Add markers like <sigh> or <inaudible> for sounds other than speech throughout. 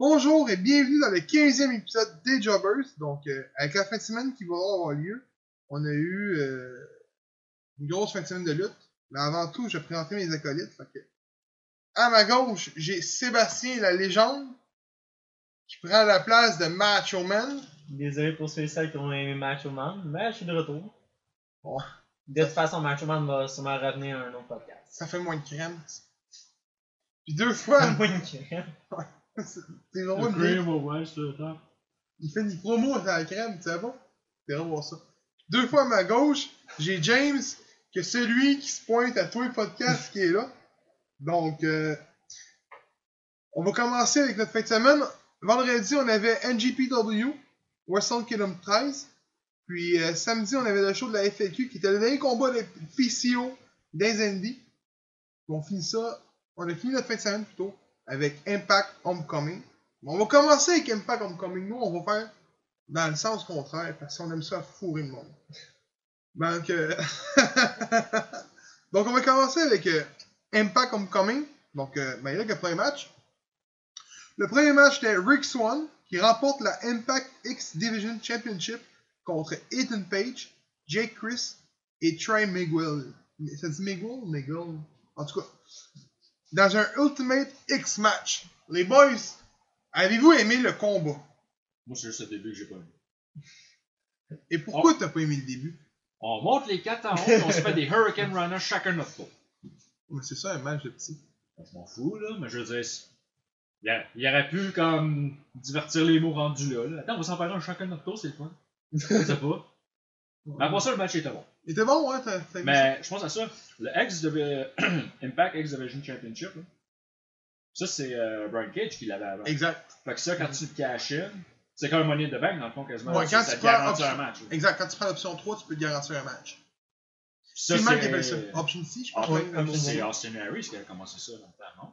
Bonjour et bienvenue dans le 15e épisode des Jobbers. Donc, euh, avec la fin de semaine qui va avoir lieu, on a eu euh, une grosse fin de semaine de lutte. Mais avant tout, je vais présenter mes acolytes. Fait que, à ma gauche, j'ai Sébastien la légende qui prend la place de Macho Man. Désolé pour ceux et celles qui ont aimé Macho Man, mais je suis de retour. De toute façon, Macho Man va sûrement revenir à un autre podcast. Ça fait moins de crème. Puis deux fois, Moins de crème. <laughs> c'est vraiment Le une vieille- cream, ouais, c'est le top. Il fait des promos à la crème, tu sais pas? T'es voir ça. Deux fois à ma gauche, j'ai James, que celui qui se pointe à tous les podcasts qui est là. Donc, euh, on va commencer avec notre fin de semaine. Vendredi, on avait NGPW, Western Kingdom 13. Puis euh, samedi, on avait le show de la FAQ qui était le dernier combat de PCO des Indies. On finit ça, on a fini notre fin de semaine plutôt avec Impact Homecoming. On va commencer avec Impact Homecoming. Nous, on va faire dans le sens contraire parce qu'on aime ça fourrer le monde. Donc, euh, <laughs> Donc on va commencer avec euh, Impact Homecoming. Donc, euh, ben, il y a le premier match. Le premier match c'était Rick Swan qui remporte la Impact X Division Championship contre Ethan Page, Jake Chris et Trey Miguel. Ça dit Miguel? Miguel? En tout cas, dans un Ultimate X match. Les boys, avez-vous aimé le combat? Moi, c'est juste le début que j'ai pas aimé. Et pourquoi t'as pas aimé le début? On monte les 4 en haut et on se fait des Hurricane Runners chacun notre tour. Mais c'est ça un match de petit. Je m'en fous, là, mais je veux dire, il, a- il aurait pu, comme, divertir les mots rendus là. là. Attends, on va s'en faire un chacun notre tour, c'est le fun. Je sais pas. Mais après ça, le match était bon. Il était bon, ouais, t'as t'as aimé ça? Mais je pense à ça. Le X de <clears throat> Impact X Division Championship, là. Ça, c'est euh, Brian Cage qui l'avait avant. Exact. Fait que ça, quand tu le cash in, c'est comme un money de bank dans le fond quasiment. Ouais, quand ça tu te prends option- un match. Exact. Quand tu prends l'option 3, tu peux te garantir un match. Ça, C'est même qui appelle ça. Option C, je pense. Ouais, comme. C'est Austin Harris qui a commencé ça dans le temps, non?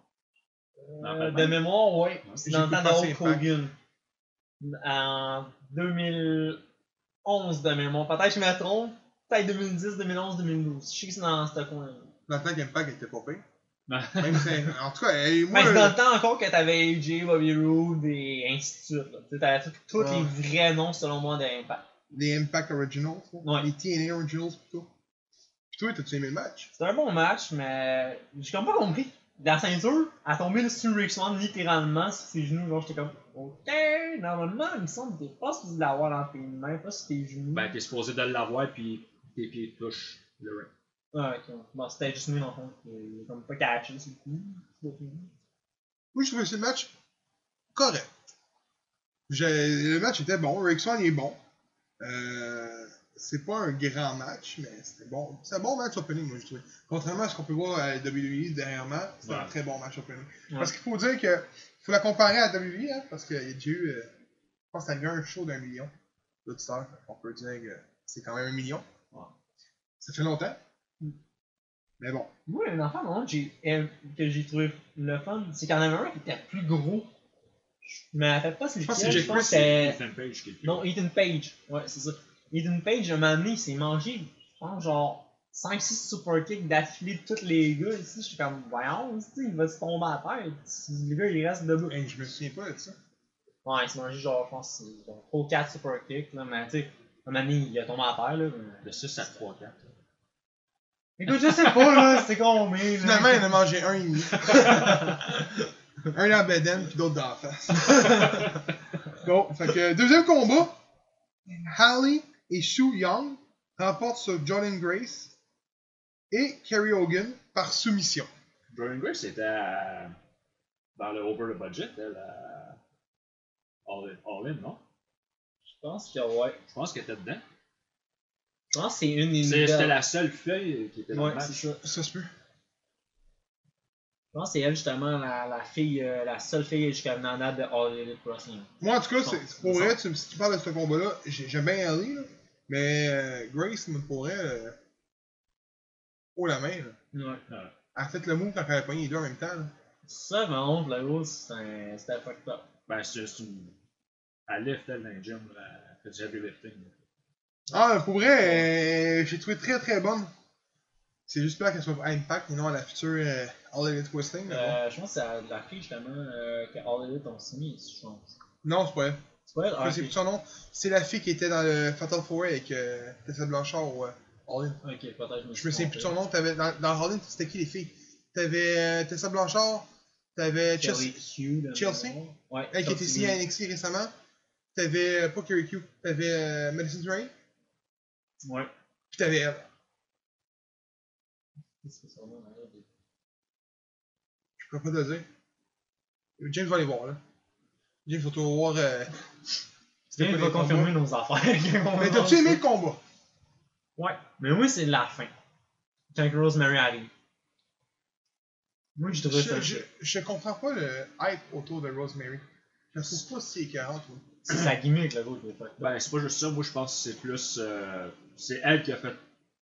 Euh, de mémoire, ouais. Ouais, C'est j'ai dans le temps passer de Hulk Impact. Hogan. En 2011 de mémoire. Peut-être que je me trompe. Peut-être 2010, 2011, 2012. Je sais que c'est dans ce coin-là. Dans le temps qu'Impact était pas pire. Même si, en tout cas, <laughs> moi, Mais c'est dans le temps encore que t'avais AJ, Bobby Roode et ainsi de suite. T'avais tous Ouais. les vrais noms selon moi d'Impact. les Impact Originals. Ouais. les TNA Originals plutôt. Puis toi, t'as-tu aimé le match? C'était un bon match, mais j'ai comme pas compris. La ceinture a tombé sur Rick Swan littéralement sur ses genoux. Genre, j'étais comme, ok, normalement, il me semble que t'es pas supposé l'avoir dans tes mains, pas sur tes genoux. Ben, t'es supposé de l'avoir, puis tes pieds touchent le ring. Ah, ok. Bon, c'était juste nous, dans le fond. Il est comme pas catché sur le coup. Moi, je trouvais ce match correct. Le match était bon. Rick Swan est bon. Euh, c'est pas un grand match, mais c'était bon. C'est un bon match opening, moi, je trouvais. Contrairement à ce qu'on peut voir à WWE dernièrement, c'était un très bon match opening. Ouais. Parce qu'il faut dire que faut la comparer à WWE, hein, parce qu'il y a déjà eu, euh, je pense que ça a eu un show d'un million d'auditeurs. On peut dire que c'est quand même un million. Ouais. Ça fait longtemps. Mm. Mais bon. Moi, un enfant, non, j'ai, euh, que j'ai trouvé le fun, c'est qu'il y en avait un qui était plus gros. Je me rappelle pas c'est Je pense lequel, que c'est je Jake pense que c'était. Ethan Page qui est le plus Non. Ethan Page. Ouais, c'est ça. Ethan Page, un moment donné, il s'est mangé, je pense, genre 5-6 super kicks d'affilée de tous les gars ici. Je suis comme, voyons, il va se tomber à terre. Le gars, il reste debout. Hey, je me souviens pas de ça. Ouais, il s'est mangé, genre, je pense, c'est genre 3 4 super kicks, là, mais tu sais, un moment donné, il a tombé à terre, là. mais- De 6 à 3, 4. Écoute, je sais pas, là, c'était combien, là. Finalement, il en a mangé un et demi. <laughs> un dans bedaine, puis d'autres dans la face. <laughs> bon, fait que deuxième combat. Hallie et Shu Young remportent sur Jordan Grace et Kerry Hogan par soumission. Brian Grace était dans le over the budget, elle, à All in, All In, non? Je pense que, ouais. Je pense qu'elle était dedans. Je pense que c'est une. C'était la seule feuille qui était dans Ouais, le match. c'est ça. Ça se peut. Je pense que c'est elle, justement, la, la fille, euh, la seule fille jusqu'à maintenant de All Elite Wrestling. Moi, en tout cas, c'est pour vrai, tu, si tu parles de ce combat-là, j'ai- j'aime bien Hallie, là, mais euh, Grace, me pourrait. Euh, haut la main, là. Ouais. Elle a fait le move quand elle a pogné les deux en même temps. là. Ça, mais honte, là, gros, c'était fucked up. Ben, c'est c'est une. Elle lift, elle, dans le gym, là, elle fait du lifting. là. Ah, pour vrai, euh, j'ai trouvé très très bonne. C'est juste pas qu'elle soit à Impact et non à la future euh, All Elite Wrestling. Euh, je pense que c'est à la fille justement euh, que All Elite ont signé, je pense. Non, c'est pas elle. C'est pas elle? Je Ah, sais ok. plus son nom. C'est la fille qui était dans le Fatal Four avec euh, Tessa Blanchard ou euh, All In. Ok, peut-être je me Je me souviens plus de son nom. T'avais, dans, dans All In, c'était qui les filles? T'avais euh, Tessa Blanchard, t'avais Chelsea, Q, Chelsea? Ouais. elle qui était signée à. NXT récemment. T'avais pas Kerry Q, t'avais Madison Rain, Ouais. puis t'avais elle. Qu'est-ce que? Je peux pas te dire. James va aller voir là. James va tout voir. Euh... <laughs> il va confirmer nos affaires. <laughs> Mais t'as-tu aimé le combat? Ouais. Mais moi, c'est la fin. Quand Rosemary arrive. Moi, je trouve ça. je, je, je comprends pas le hype autour de Rosemary. Je trouve pas si écœurante. moi. <clears throat> C'est sa gimmick, le gros. Ben, c'est pas juste ça. Moi, je pense que c'est plus. euh, c'est elle qui a fait.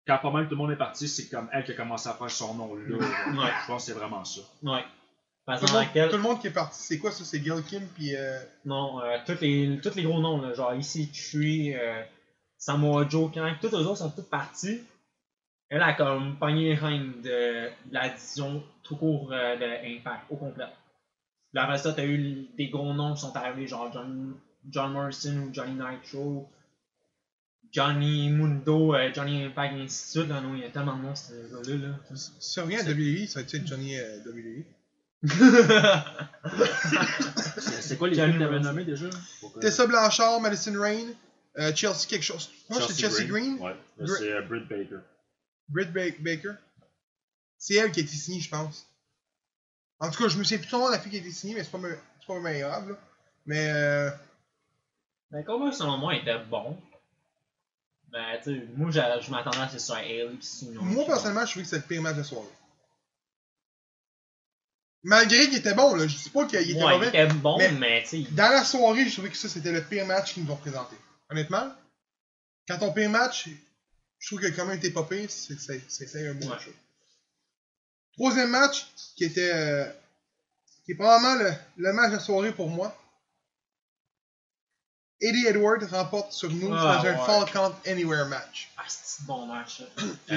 Quand pas mal tout le monde est parti, c'est comme elle qui a commencé à faire son nom là. Ouais. Je pense que c'est vraiment ça. Ouais. Tout le, dans monde, laquelle. tout le monde qui est parti, c'est quoi ça C'est Gil Kim puis. Euh... Non, euh, tous, les, tous les gros noms, là, genre ici, Tree, euh, Samoa Joe, Kang, tous les autres sont tous partis. Elle a comme pogné rênes de, la division tout court euh, de Impact, au complet. Puis après ça, t'as eu des gros noms qui sont arrivés, genre John, John Morrison ou Johnny Nitro, Johnny Mundo, euh, Johnny Impact, et ainsi de suite. Là, non, il y a tellement de noms, ce gars-là. Là. Si on revient à WWE, ça va être Johnny euh, WWE. C'est <laughs> c'est quoi les que t'avais Rose. nommés déjà? Tessa Blanchard, Madison Rain, euh, Chelsea quelque chose. Moi, c'est Chelsea Green, Ouais. C'est euh, Britt Baker. Britt Ba- Baker. C'est elle qui a été signée, je pense. En tout cas, je me souviens plus de son nom, la fille qui a été signée, mais c'est pas, me- c'est pas. Là. Mais euh, Mais comment selon moi était bon. Ben, tu sais, moi je m'attendais à ce que ce soit Haley Sinon. moi, personnellement, je trouvais que c'était le pire match de soirée. Malgré qu'il était bon, là, je dis pas qu'il était ouais, il était bon, mais- Dans la soirée, je trouvais que ça, c'était le pire match qu'ils nous ont présenté. Honnêtement, quand ton pire match, je trouve que quand même été pas pire, c'est un bon Ouais. match. Troisième match, qui était. euh, qui est probablement le, le match de soirée pour moi. Eddie Edwards remporte sur nous Ah, dans un. Fall Count Anywhere match. ah, c'est un bon match.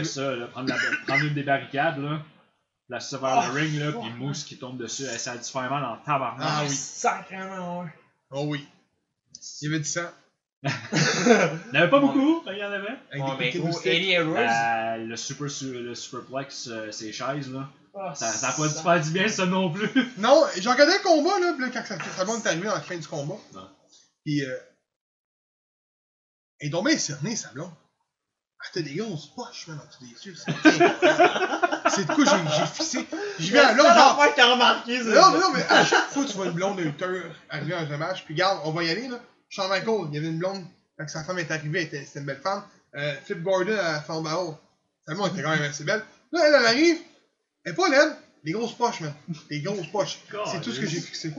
ça. Là, prendre, la, prendre une des barricades, là, la ça vers Ah, le ring, là, puis. Mousse qui tombe dessus, eh, ça a dû faire mal en tabarnak. Ah oui. Sacrément, ouais. Oh oui. Il y avait du sang. <laughs> Il n'y en avait pas beaucoup, mais il y en avait. Avec Ouais, des mais piquets gros. Euh, le, super, su- le superplex, euh, ses chaises, là. ah, Ça n'a pas dû faire du bien, ça non plus. <laughs> Non, j'ai regardé le combat, là, puis là, quand ça, ça est arrivé à la fin du combat. Ouais. Puis, euh, elle est tombée cernée, sa blonde. Ah, t'as des grosses poches, man, en dessous des yeux. <laughs> C'est de quoi j'ai j'ai fixé? J'y vais à l'autre, genre. l'affaire que t'as remarqué, ça. Non, mais non, mais à chaque fois que tu vois une blonde lutteur arriver dans un match, puis regarde, on va y aller, là. Shawn Michaels, il y avait une blonde, quand sa femme est arrivée, elle était- c'était une belle femme. Euh, Flip Gordon à Fall Battle, sa blonde était quand même assez belle. Là, elle, elle arrive, elle est pas laide, des grosses poches, man. Des grosses poches. C'est tout ce que j'ai fixé.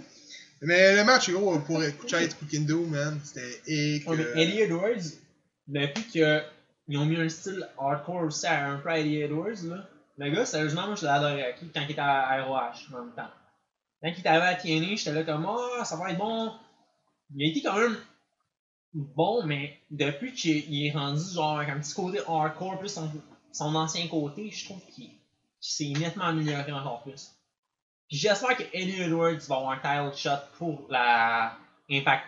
Mais le match, gros, pour Kuchait Pukindo, man, c'était euh, Eddie Edwards, depuis qu'ils ont mis un style hardcore aussi à un peu à Eddie Edwards, là, le gars, sérieusement, moi je adoré quand il était à ROH en même temps. Quand il était arrivé à TNA, j'étais là comme Ah, ça va être bon. Il a été quand même bon, mais depuis qu'il il est rendu genre avec un petit côté hardcore, plus son, son ancien côté, je trouve qu'il s'est nettement amélioré encore plus. Puis j'espère que Eddie Edwards va avoir un title shot pour la Impact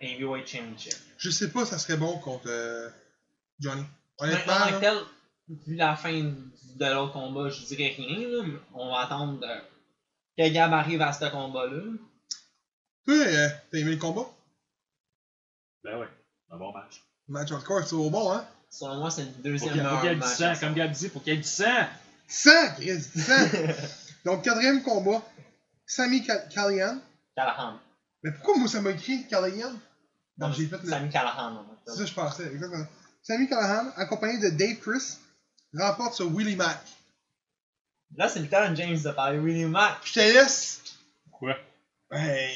Heavyweight Championship. Je sais pas, ça serait bon contre euh, Johnny. Honnêtement, en vu la fin de l'autre combat, je dirais rien. Là, mais on va attendre que Gab arrive à ce combat-là. toi, euh, t'as aimé le combat? Ben ouais, un bon match. Match hardcore, c'est au bon, hein? Selon moi, c'est le deuxième qu'il y ait du sang, à comme ça. Gab dit, faut qu'il y ait du sang. 100! Chris, 100! Donc, quatrième combat, Sami Ca- Callihan. Callahan. Mais pourquoi moi ça m'a écrit Callihan? Non, j'ai fait le. Sami Callahan. en C'est ça je pensais, exactement. Sami Callahan, accompagné de Dave Chris, remporte sur Willie Mack. Là, c'est le temps de James de parler Willie Mack. Je te laisse. Quoi? Ben.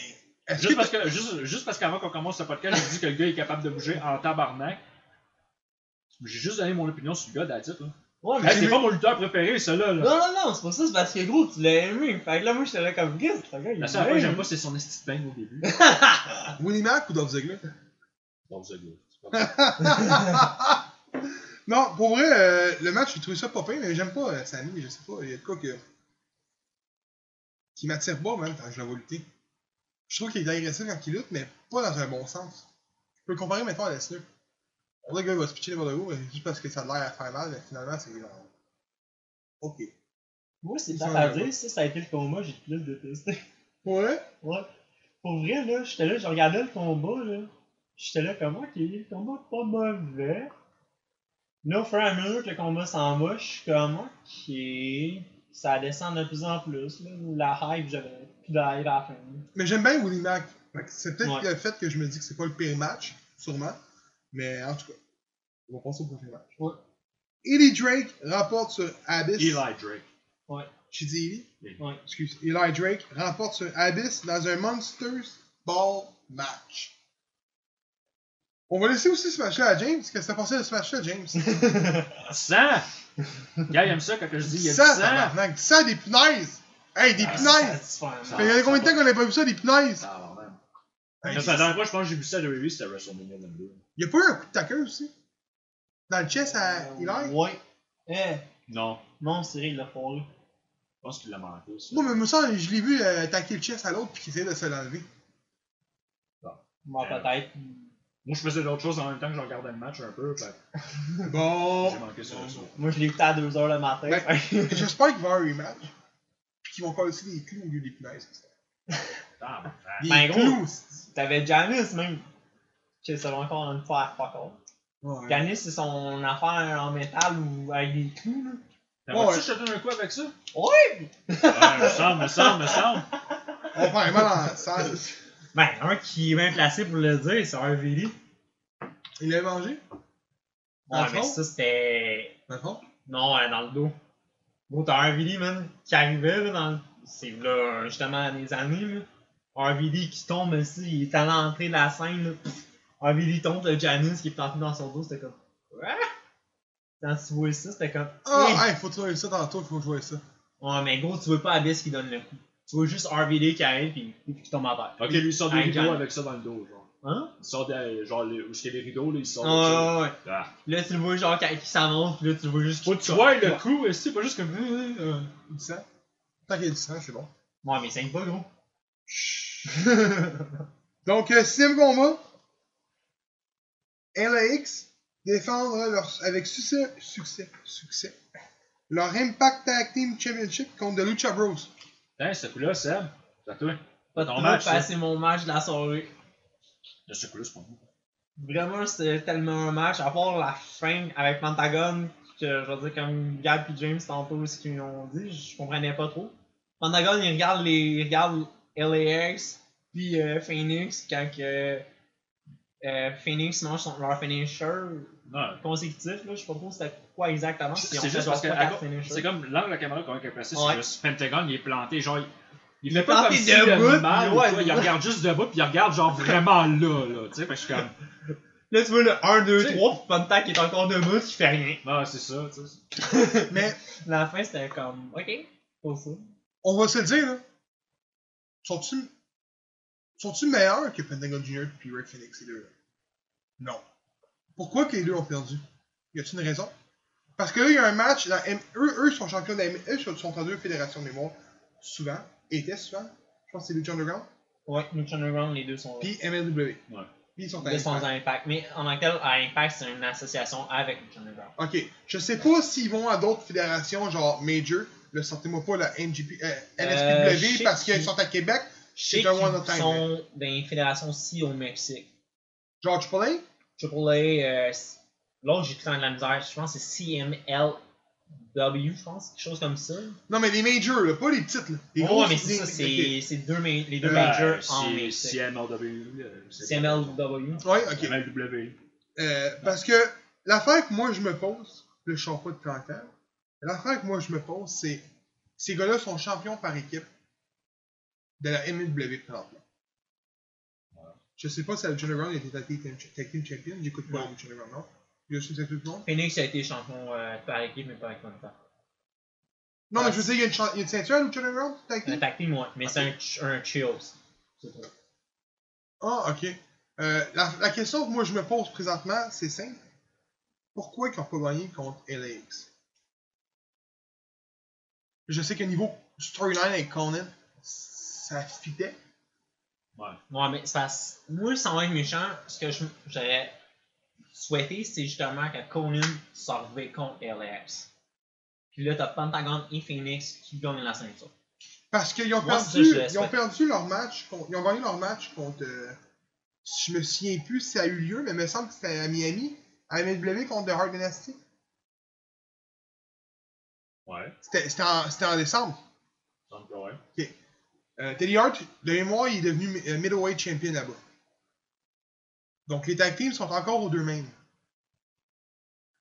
Juste que parce que juste, juste parce qu'avant qu'on commence ce podcast, j'ai dit que le gars est capable de bouger en tabarnak. J'ai juste donné mon opinion sur le gars. Ouais, mais Hey, c'est pas mon lutteur préféré, celui-là. Là. Non, non, non, c'est pas ça, c'est parce que gros, tu l'as aimé. Fait que là, moi, j'étais là comme Guess, le gars, il La seule affaire que j'aime pas, c'est son esti de bang au début. <laughs> Willie Mack ou Dolph Ziggler? Bon, c'est <laughs> <laughs> Non, pour vrai, euh, le match, j'ai trouvé ça pas pire, mais j'aime pas euh, Sami, je sais pas. Il y a de quoi que. qui m'attire pas, même, quand je la vois lutter. Je trouve qu'il est agressif quand il lutte, mais pas dans un bon sens. Je peux le comparer maintenant à Lesnar. On dirait que le gars va se pitcher n'importe où, juste parce que ça a l'air à faire mal, mais finalement, c'est genre. Ok. Moi, c'est pas à dire, ça, ça a été le combat, j'ai plus détesté. Ouais? Ouais. Pour vrai, là, j'étais là, je regardais le combat, là. J'étais là, comment ok, le combat pas mauvais. Là, au fur et à mesure que le combat s'en va, je suis comme, ok. Ça descend de plus en plus, là. La hype, j'avais plus de hype à la fin. Mais j'aime bien Willie Mack. C'est peut-être Ouais. le fait que je me dis que c'est pas le pire match, sûrement. Mais en tout cas, on va passer au prochain match. Ouais. Eli Drake remporte sur Abyss. Eli Drake. J'ai dit Eli? Ouais. Excuse. Eli Drake remporte sur Abyss dans un Monsters Ball match. On va laisser aussi ce match-là à James. Qu'est-ce que t'as pensé de ce match-là, James? 100! Gars, il aime ça quand je dis il y a du 100, sang. tabarnak. 100 des punaises! Hey, des Ah, punaises! Ça fait combien de temps qu'on n'a pas vu ça, des punaises? Ah. Hey, La dernière fois, je pense que j'ai vu ça à WWE, c'était WrestleMania 22. Il y a pas eu un coup de taqueur aussi? Dans le chest à Eli? Ouais. Eh, Non, non, Cyril, il l'a là. je pense qu'il l'a manqué. Ça. Moi, mais moi, ça, je l'ai vu euh, attaquer le chest à l'autre puis qu'il essayait de se l'enlever. Euh, peut-être. Moi, je faisais d'autres choses en même temps que je regardais le match un peu. Fait <laughs> Bon. j'ai manqué ça. ça. Moi, je l'ai écouté à 2h le matin. Ben, <laughs> J'espère qu'il va y avoir un rematch. Puis qu'ils vont aussi des clous au lieu des punaises. <laughs> Ah, ben, Des Ben, clous! T'avais Janice même. Que ça va encore une fois fuck all. Ouais. Janice, c'est son affaire en métal ou avec des clous, là. Ouais. jeté un coup avec ça? Ouais! Ouais, me semble, me semble, me semble. On prend vraiment dans la salle. Ben, un qui est bien placé pour le dire, c'est VD. Il l'a mangé? Dans Ouais, le mais fond? ça, c'était. Dans le fond? Non, euh, dans le dos. Gros, t'as un VD, man, qui arrivait, là, dans le... C'est là, justement, des années, là. VD qui tombe ici, il est à l'entrée de la scène, là. Un VD tombe, le Janice qui est planté dans son dos, c'était comme. Quoi? Quand tu vois ça, c'était comme. Ah, Hey! hey, faut trouver ça tantôt, faut jouer ça. Ouais, mais gros, tu veux pas Abyss qui donne le coup. Tu veux juste RVD qui arrive pis, pis qui tombe à terre. Ok, lui, il sort des rideaux avec ça dans le dos, genre. Hein? Il sort des. Genre, les- où est-ce qu'il y a les rideaux, là, il sort ça. ouais, ouais. Ah. Là, tu le vois genre quand il s'avance, là, tu le vois juste. Que tu vois le coup, et c'est pas juste comme. euh, euh. Du sang? Tant qu'il y a du sang, c'est bon. Ouais, mais il saigne pas, gros. <laughs> Donc, euh, sixième combat. LAX défendre leur, avec succès, succès, succès, leur Impact Tag Team Championship contre The Lucha Bros. Tiens, ce coup-là, Seb, c'est à toi. Pas de Ton match, ça. c'est mon match de la soirée. Ce coup-là, c'est pas moi. Vraiment, c'était tellement un match, à part la fin avec Pentagon, que je veux dire, comme Gab et James tantôt, ce qu'ils ont dit, je comprenais pas trop. Pentagon, il regarde les. Il regarde LAX, puis euh, Phoenix, quand que. euh, Phoenix mange son, leur finisher consécutif, là, je sais pas trop c'était quoi exactement. C'est si juste parce que c'est comme l'angle de la caméra qu'on est placé Ouais. sur ce Pentagon, il est planté, genre il, il Il est fait pas comme planté debout, mal, ouais, quoi, il regarde juste debout puis il regarde genre <laughs> vraiment là, là, tu sais, je suis comme, Là, tu vois le 1, 2, Tu sais- 3, puis est encore debout, qui fait rien. ah c'est ça, tu sais. <laughs> Mais, La fin, c'était comme, ok, pour ça. on va se le dire, là. Sont-tu, sont-tu meilleurs que Pentagon Jr. puis Red Phoenix, ces deux-là? Non. Pourquoi que les deux ont perdu? Y a-t-il une raison? Parce que là, il y a un match, dans M- eux, eux sont champions de la M- eux sont en deux fédérations de mémoire, souvent, étaient souvent, je pense que c'est Lucha Underground, Ouais, Lucha Underground, les deux sont puis MLW. Ouais. Puis ils sont à Ils sont Impact. à Impact. Mais en tant que tel, à Impact, c'est une association avec Lucha Underground. Ok, je sais pas s'ils vont à d'autres fédérations, genre Major, le sortez-moi pas la NGP, euh, Euh, NSPW, parce qu'ils sont à Québec, Je sais qu'ils sont dans une fédération aussi au Mexique. Triple A. Triple A, euh, l'autre, j'ai le de la misère. Je pense que c'est CMLW, je pense, quelque chose comme ça. Non, mais les majors, là, pas les petites, là. Les Ouais, grosses, mais c'est les- ça, c'est les deux Euh, majors en. CMLW, euh, c'est- CMLW. Ouais, ok. MLW. Euh, parce que l'affaire que moi je me pose, là, je pas de clientèle, l'affaire que moi je me pose, c'est ces gars-là sont champions par équipe de la MLW présentement. Je sais pas si la General a été tag team, champion, j'écoute pas la General, non? Je suis tout le monde. Phoenix a été champion euh, par équipe, mais pas avec Contact. Non, mais je veux dire, il y a une, cha- il y a une ceinture la General, tag Un team? tag team, ouais, mais c'est un, un. C'est tout. Ah, ok. Euh, la, la question que moi je me pose présentement, c'est simple. pourquoi ils n'ont pas gagné contre LAX. Je sais que niveau storyline avec Conan, ça fitait. Ouais. Ouais, mais parce moi, sans être méchant, ce que je- j'aurais souhaité, c'est justement que Conan soit arrivé contre LAX. Puis là, t'as Pentagon et Phoenix qui gagnent la ceinture. Parce qu'ils ont, Moi, ça, perdu, ils ont perdu leur match. contre- ils ont gagné leur match contre. euh, je me souviens plus si ça a eu lieu, mais il me semble que c'était à Miami, à MLW contre The Hard Dynasty. Ouais. C'était c'était en, en décembre. Ouais. Euh, Teddy Hart, de mémoire, il est devenu euh, middleweight champion là-bas. Donc les tag teams sont encore aux deux mêmes.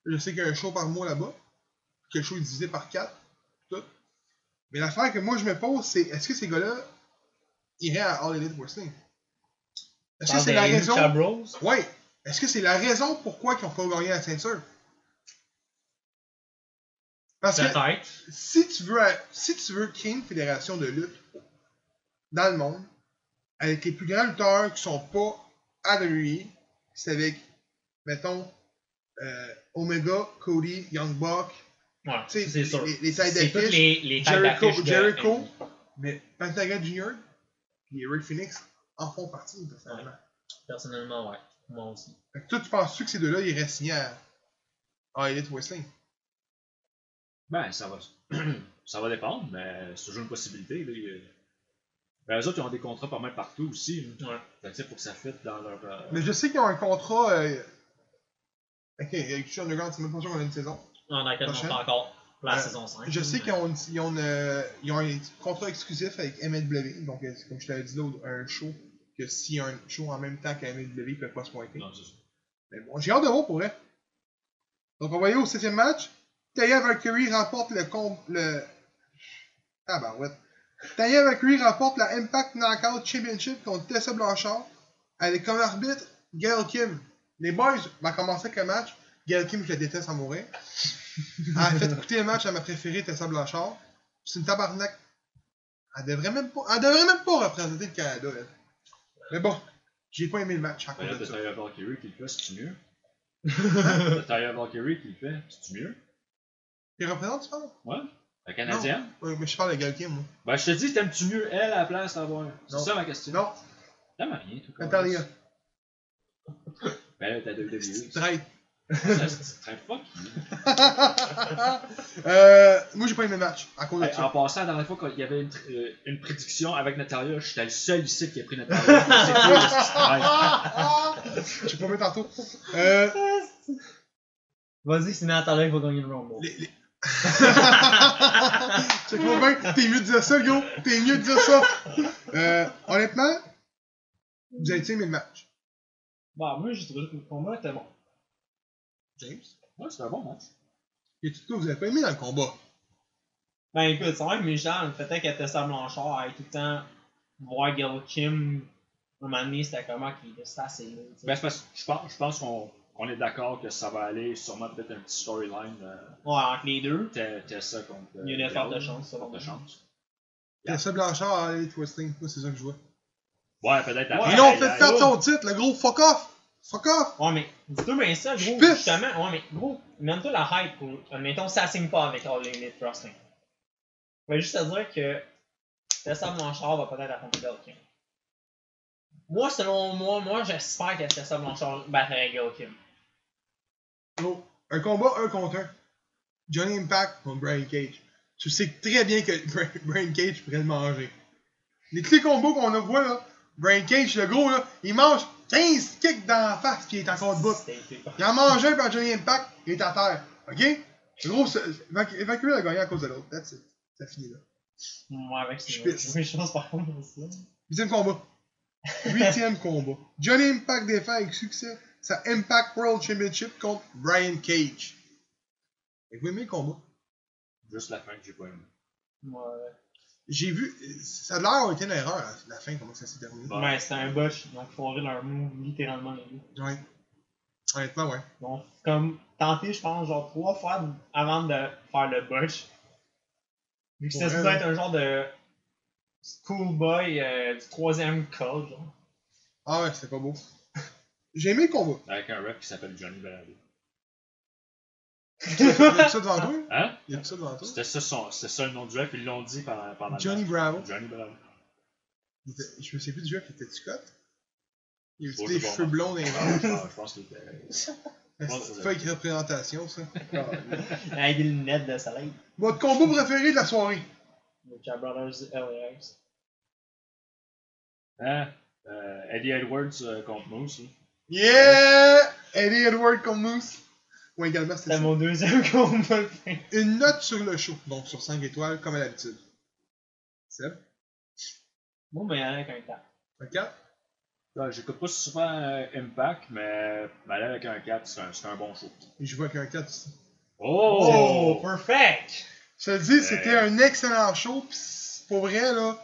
Je sais qu'il y a un show par mois là-bas, que le show est divisé par quatre, tout. Mais l'affaire que moi je me pose, c'est est-ce que ces gars-là iraient à All Elite Wrestling? Est-ce que Parle c'est des la raison? Ouais. Est-ce que c'est la raison pourquoi ils n'ont pas gagné la ceinture? Parce que si tu veux, si tu veux qu'il y ait une fédération de lutte dans le monde, avec les plus grands lutteurs qui sont pas à WWE, c'est avec, mettons, euh, Omega, Cody, Young Buck, Ouais, c'est sûr. les, les d'affiche, les, les Jericho, de- Jericho, mais Pentagon Jr. et Ray Phoenix en font partie, personnellement. Personnellement, ouais. Moi aussi. Fait que toi, tu penses-tu que ces deux-là, ils restent signés à, à Elite Wrestling? Ben, ça va. <clears throat> ça va dépendre, mais c'est toujours une possibilité. Là. Il- Ben, eux autres, ils ont des contrats pas mal partout aussi. là. Ouais. Fait que, tu sais, faut que ça fitte dans leur. euh, Mais je sais qu'ils ont un contrat. Euh... Ok, avec Lucha Underground, c'est même pas sûr qu'on a une saison. Non, dans laquelle on Prochaine. fait encore pour la Euh, saison 5. Je sais qu'ils ont, une- ils ont, une, euh, ils ont un contrat exclusif avec MLW. Donc, euh, comme je t'avais dit là, un show. Que s'il y a un show en même temps qu'à MLW, ils peuvent pas se pointer. Non, c'est ça. Mais bon, j'ai hâte de voir pour vrai. Donc, on va aller au septième match. Taya Valkyrie remporte le. Le... Ah, bah ouais. Taya Valkyrie remporte la Impact Knockout Championship contre Tessa Blanchard avec comme arbitre Gail Kim. Les boys, on va commencer avec le match. Gail Kim, je la déteste à mourir. Elle a fait écouter le match à ma préférée, Tessa Blanchard. C'est une tabarnak. Elle devrait même pas, elle devrait même pas représenter le Canada, elle. Mais bon, j'ai pas aimé le match à Ben, cause de ça. Valkyrie qui le fait, c'est-tu mieux? <laughs> Tyler Valkyrie qui le fait, c'est-tu mieux? Il représente, tu parles? Ouais? La Canadienne? Ouais, mais je parle de Kim, moi. Ben, je te dis, t'aimes-tu mieux elle à la place d'avoir? C'est Non. ça ma question. Non, T'aimes rien, tout comme Natalia. Ben là, t'as deux WWE. Traite. Ça, c'est très fuck. <laughs> euh, moi, j'ai pas aimé le match à cause de Hey, en ça. passant, la dernière fois qu'il y avait une, tr- euh, une prédiction avec Natalia, j'étais le seul ici qui a pris Natalia. <laughs> C'est cool, le petit <laughs> J'ai pas mis tantôt. Euh, Vas-y, c'est Natalia qui va gagner le Rumble. les, les... <laughs> Bien, t'es mieux de dire ça, yo. T'es mieux de dire ça. Euh, honnêtement, vous avez aimé le match. Bah, moi, j'ai trouvé que le combat était bon. James? Ouais, c'était un bon match. Et tout cas, vous avez pas aimé dans le combat. Ben, écoute, c'est vrai que méchant, le fait qu'elle Tessa Blanchard aille tout le temps voir Gail Kim. À un moment donné, c'était comment qu'il était assez là. Ben, c'est parce que je pense, je pense qu'on qu'on est d'accord que ça va aller sûrement peut-être un petit storyline. Euh, Ouais, entre les deux. t'es t'es ça contre. euh, Il y a une forte chance, ça. Forte chance. Yeah. ça Blanchard à aller twisting. Moi, c'est ça que je vois. Ouais, peut-être. Ils l'ont fait perdre son titre, le gros fuck off. Fuck off. Ouais, mais dis-toi bien ça, gros, justement. Ouais, mais gros, même-toi la hype pour. Admettons, ça signe pas avec All Elite Wrestling. Je vais juste te dire que Tessa Blanchard va peut-être affronter Gail Kim. Moi, selon moi, moi, j'espère que Tessa Blanchard battrait Gail Kim. Gros, un combat un contre un. Johnny Impact contre Brian Cage. Tu sais très bien que Bri- <laughs> Brian Cage pourrait le manger. Les les combos qu'on a voit là, Brian Cage, le gros là, il mange 15 kicks dans la face puis il est encore debout. Il en mange un par Johnny Impact, il est à terre. Ok? Le gros, Valkyrie a gagné à cause de l'autre. That's it. Ça finit là. Moi, avec ça. Je pense <laughs> par contre aussi. Huitième combat. Huitième combat. Johnny Impact défend avec succès sa Impact World Championship contre Brian Cage. Et vous aimez le combat? Juste la fin que j'ai pas aimé. Ouais. J'ai vu, ça a l'air d'avoir été une erreur à la fin, comment ça s'est terminé. Ouais, c'était un botch, donc il faudrait leur move littéralement les deux. Ouais. Honnêtement, ouais. Donc, comme tenter, je pense, genre trois fois avant de faire le botch. Vu que c'était Ouais, être un genre de schoolboy euh, du troisième code, genre. Ah ouais, c'était pas beau. J'ai aimé le combat. Avec un ref qui s'appelle Johnny Belado. Il y a tout ça devant toi? Hein? Il y a tout ça devant toi? C'était ça, son- c'était ça le nom du ref, ils l'ont dit pendant, pendant le Johnny. Bravo. Johnny Bravo. Il était- Je me sais plus du jeu qui était Scott. Il avait des cheveux blonds dans les Je pense- je pense qu'il était. C'est pas avec représentation, ça. <laughs> Avec des lunettes de soleil. Votre combo préféré de la soirée? Lucha Brothers LAX. Hein? Euh, Eddie Edwards euh, contre Moose. Yeah! Eddie Edward comme Moose. Ou également, c'était mon deuxième <laughs> combat. Une note sur le show, donc sur 5 étoiles, comme à l'habitude. Seb? Bon, ben, avec un 4. Un 4? Ouais, J'écoute pas souvent euh, Impact, mais mais aller avec un 4, c'est un, c'est un bon show. Et je vois qu'un 4 ici. Oh! perfect! Je te dis, c'était un excellent show, pis c'est- pour vrai, là.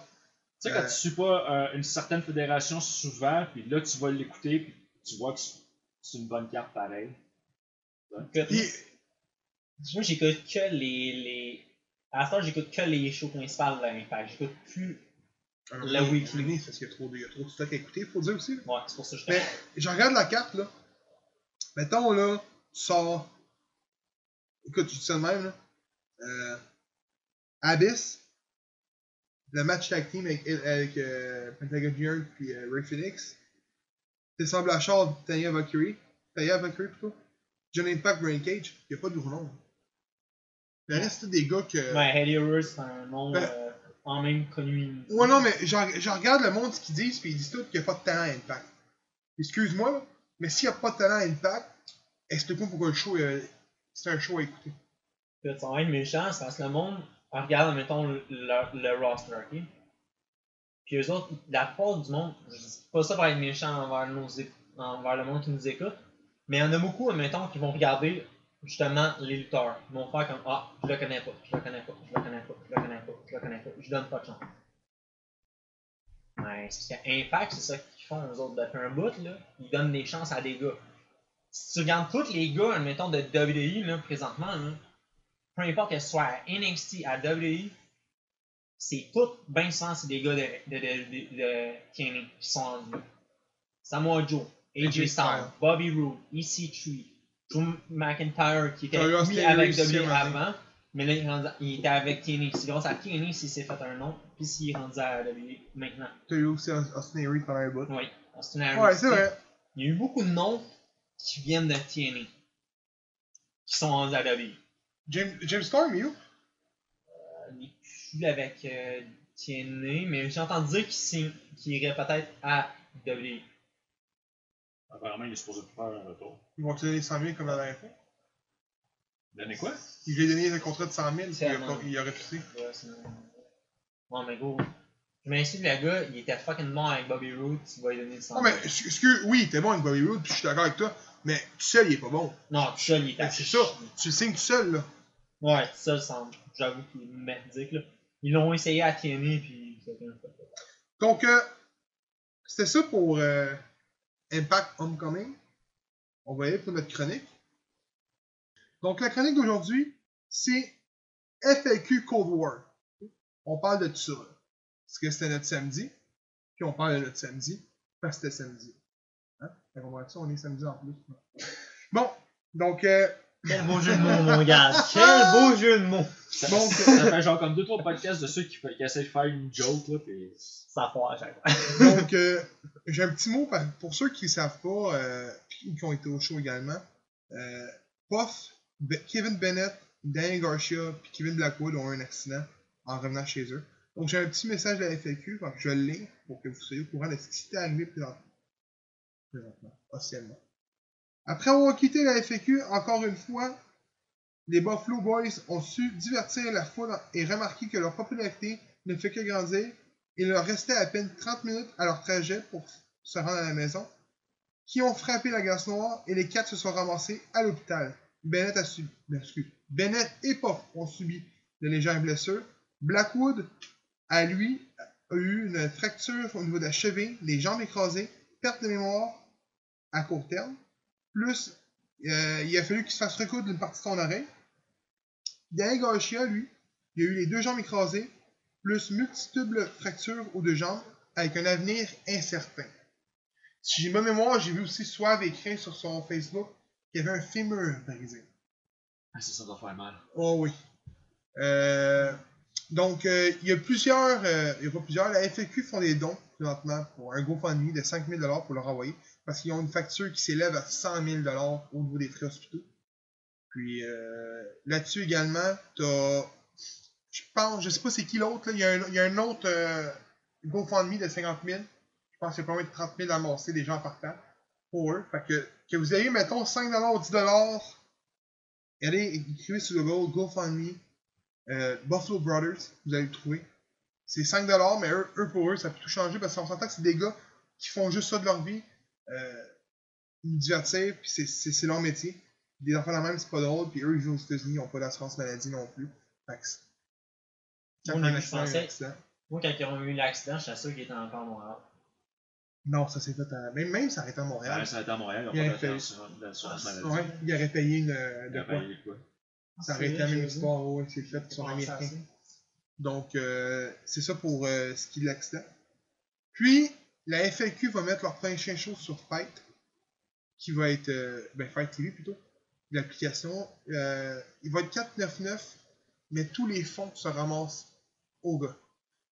Tu sais, quand tu suis pas euh, une certaine fédération souvent, puis là, tu vas l'écouter, puis tu vois que c'est- une bonne carte pareil. Écoute, Puis, Moi, j'écoute que les. les... À ce temps, j'écoute que les shows principaux de l'Impact. J'écoute plus. un Le moment weekly. donné, parce qu'il y a trop de, il y a trop de stock à écouter, faut dire aussi. Ouais, c'est pour ça que je Mais je regarde la carte, là. Mettons, là, tu sors. Écoute, tu dis ça de même, là. Euh, Abyss. Le match tag team avec, avec euh, Pentagon Junior puis euh, Ray Phoenix. Tessa Blanchard, Tanya Valkyrie. Tanya Valkyrie plutôt. John Impact, Brain Cage. Il n'y a pas de gros nom. Le reste, c'est des gars que. Ouais, Eddie Edwards, c'est un nom Ben- euh, en même connu. Ouais, non, mais je regarde le monde ce qu'ils disent, puis ils disent tous qu'il n'y a pas de talent à Impact. Excuse-moi, mais s'il n'y a pas de talent à Impact, explique-moi pourquoi le show, euh, c'est un show à écouter. Écoute, ça va être méchant, c'est parce que le monde regarde, mettons, le, le, le roster, ok? Puis eux autres, la plupart du monde, je dis pas ça pour être méchant envers, nos, envers le monde qui nous écoute, mais il y en a beaucoup, mettons, qui vont regarder justement les lutteurs. Ils vont faire comme Ah, je le connais pas, je le connais pas, je le connais pas, je le connais pas, je le connais pas, je donne pas de chance. Ouais, c'est parce Impact, c'est ça qu'ils font, eux autres, depuis un bout, là. Ils donnent des chances à des gars. Si tu regardes tous les gars, admettons, de WWE, là, présentement, là, peu importe que ce soit à NXT, à WWE, c'est tout, bien c'est des gars de, de, de, de, TNA qui sont en vie. Samoa Joe, AJ Styles. Bobby Roode, EC3, Drew McIntyre qui était lui avec moment avant, mais là il, était avec TNA. C'est grâce à TNA s'il s'est fait un nom, puis s'il est rendu à WWE maintenant. T'as eu aussi Austin Aries pendant un bout. Oui, Austin Aries. Ouais, c'est vrai. Il y a eu beaucoup de noms qui viennent de TNA, qui sont rendus à WWE. James, James Storm, il est où? il est plus avec euh, TNA, mais j'ai entendu dire qu'il signe- qu'il irait peut-être à. WWE. Apparemment, il est supposé faire un retour. Ils vont te donner 100 000 comme la dernière fois? Donner quoi? Ils lui ont donné un contrat de 100 000, puis il a, pas- il a refusé. Ouais, c'est- Ouais, mais gros, je m'insulte le gars, il était fucking bon avec Bobby Roode, tu vas lui donner 100 Oh, mais, excuse, oui, t'es bon avec Bobby Roode, puis je suis d'accord avec toi, mais tout seul, il est pas bon. Non, tout seul, il était Ben, C'est ça. Tu le signes tout seul, là. Ouais, tout seul, semble. J'avoue qu'il est merdique, là. Ils l'ont essayé à TNA, puis a bien fait. Donc, euh, c'était ça pour euh, Impact Homecoming. On va y aller pour notre chronique. Donc, la chronique d'aujourd'hui, c'est FAQ Cold War. On parle de tout ça. Parce que c'était notre samedi. Puis on parle de notre samedi. Parce que c'était samedi. Hein? Ça, on est samedi en plus. Bon, donc, euh, Quel beau jeu de mots, mon gars! Quel beau jeu de mots! Ça, Donc- ça fait genre comme deux trois podcasts de ceux qui, fait- qui essaient de faire une joke, là, pis. Ça foire à chaque fois. <laughs> Donc, euh, j'ai un petit mot pour ceux qui ne savent pas, euh, puis qui ont été au show également. Euh, Puff, Be- Kevin Bennett, Danny Garcia, puis Kevin Blackwood ont eu un accident en revenant chez eux. Donc, j'ai un petit message de la FAQ, donc je le lis pour que vous soyez au courant de ce qui s'était arrivé présentement. Présentement, officiellement. Après avoir quitté la FAQ, encore une fois, les Buffalo Boys ont su divertir la foule et remarquer que leur popularité ne fait que grandir il leur restait à peine 30 minutes à leur trajet pour se rendre à la maison, qui ont frappé la glace noire et les quatre se sont ramassés à l'hôpital. Bennett a subi, ben, Bennett et Puff ont subi de légères blessures. Blackwood, à lui, a eu une fracture au niveau de la cheville, les jambes écrasées, perte de mémoire à court terme. Plus, euh, il a fallu qu'il se fasse recoudre une partie de son oreille. Danny Garcia, lui, il a eu les deux jambes écrasées, plus multiples fractures aux deux jambes, avec un avenir incertain. Si j'ai bonne mémoire, j'ai vu aussi Suave écrire sur son Facebook qu'il y avait un fémur brisé. Ah, ça, ça doit faire mal. Oh oui. Euh, donc, euh, il y a plusieurs, euh, il y a pas plusieurs, la FAQ font des dons présentement pour un GoFundMe de 5000 pour leur envoyer parce qu'ils ont une facture qui s'élève à 100 000 au niveau des frais hospitaux. Puis euh, là-dessus également, t'as, je pense, je sais pas c'est qui l'autre, il y, a un- autre euh, GoFundMe de 50 000. Je pense qu'il y a pas de 30 000 amassés des gens en partant pour eux. Fait que, que vous ayez, mettons, 5 ou 10 allez, écrivez sur le Go, GoFundMe, euh, Buffalo Brothers, vous allez le trouver. C'est 5 mais eux, eux, pour eux, ça peut tout changer parce qu'on s'entend que c'est des gars qui font juste ça de leur vie. Euh, ils nous divertir, puis c'est- leur métier. Des enfants la même, c'est pas drôle, puis eux, ils vivent aux États-Unis, ils n'ont pas d'assurance maladie non plus. Fait que quand Moi, je pensais-. Moi, quand ils ont eu l'accident, j'étais sûr qu'il était encore à Montréal. Non, ça s'est fait à... Même, même ça arrêté à Montréal. Ouais, ça a été à Montréal, ils n'ont pas fait. d'assurance maladie. Ouais, il aurait payé une, euh, Il de quoi? payé quoi? Ça aurait été la même histoire, ouais, c'est fait, ils sont américains. Donc, euh, c'est ça pour euh, ce qui est de l'accident. Puis, la FAQ va mettre leur prochain show sur Fight, qui va être, euh, ben, Fight TV plutôt, l'application. Euh, il va être 4,99, mais tous les fonds se ramassent au gars.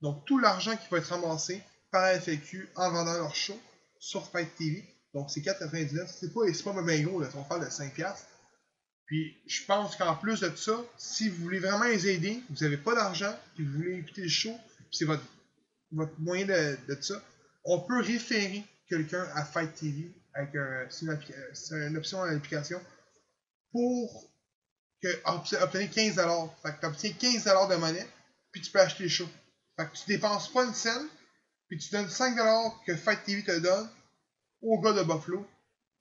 Donc, tout l'argent qui va être ramassé par la FAQ en vendant leur show sur Fight TV. Donc, c'est 4,99. C'est pas, c'est pas bien gros, là, on de 5$. Puis, je pense qu'en plus de ça, si vous voulez vraiment les aider, vous n'avez pas d'argent, puis vous voulez écouter le show, puis c'est votre, votre moyen de, de ça, on peut référer quelqu'un à Fight TV avec euh, une option dans l'application pour obte- obtenir 15$. Fait que tu obtiens 15$ de monnaie, puis tu peux acheter le show. Fait que tu dépenses pas une scène, puis tu donnes 5$ que Fight TV te donne au gars de Buffalo.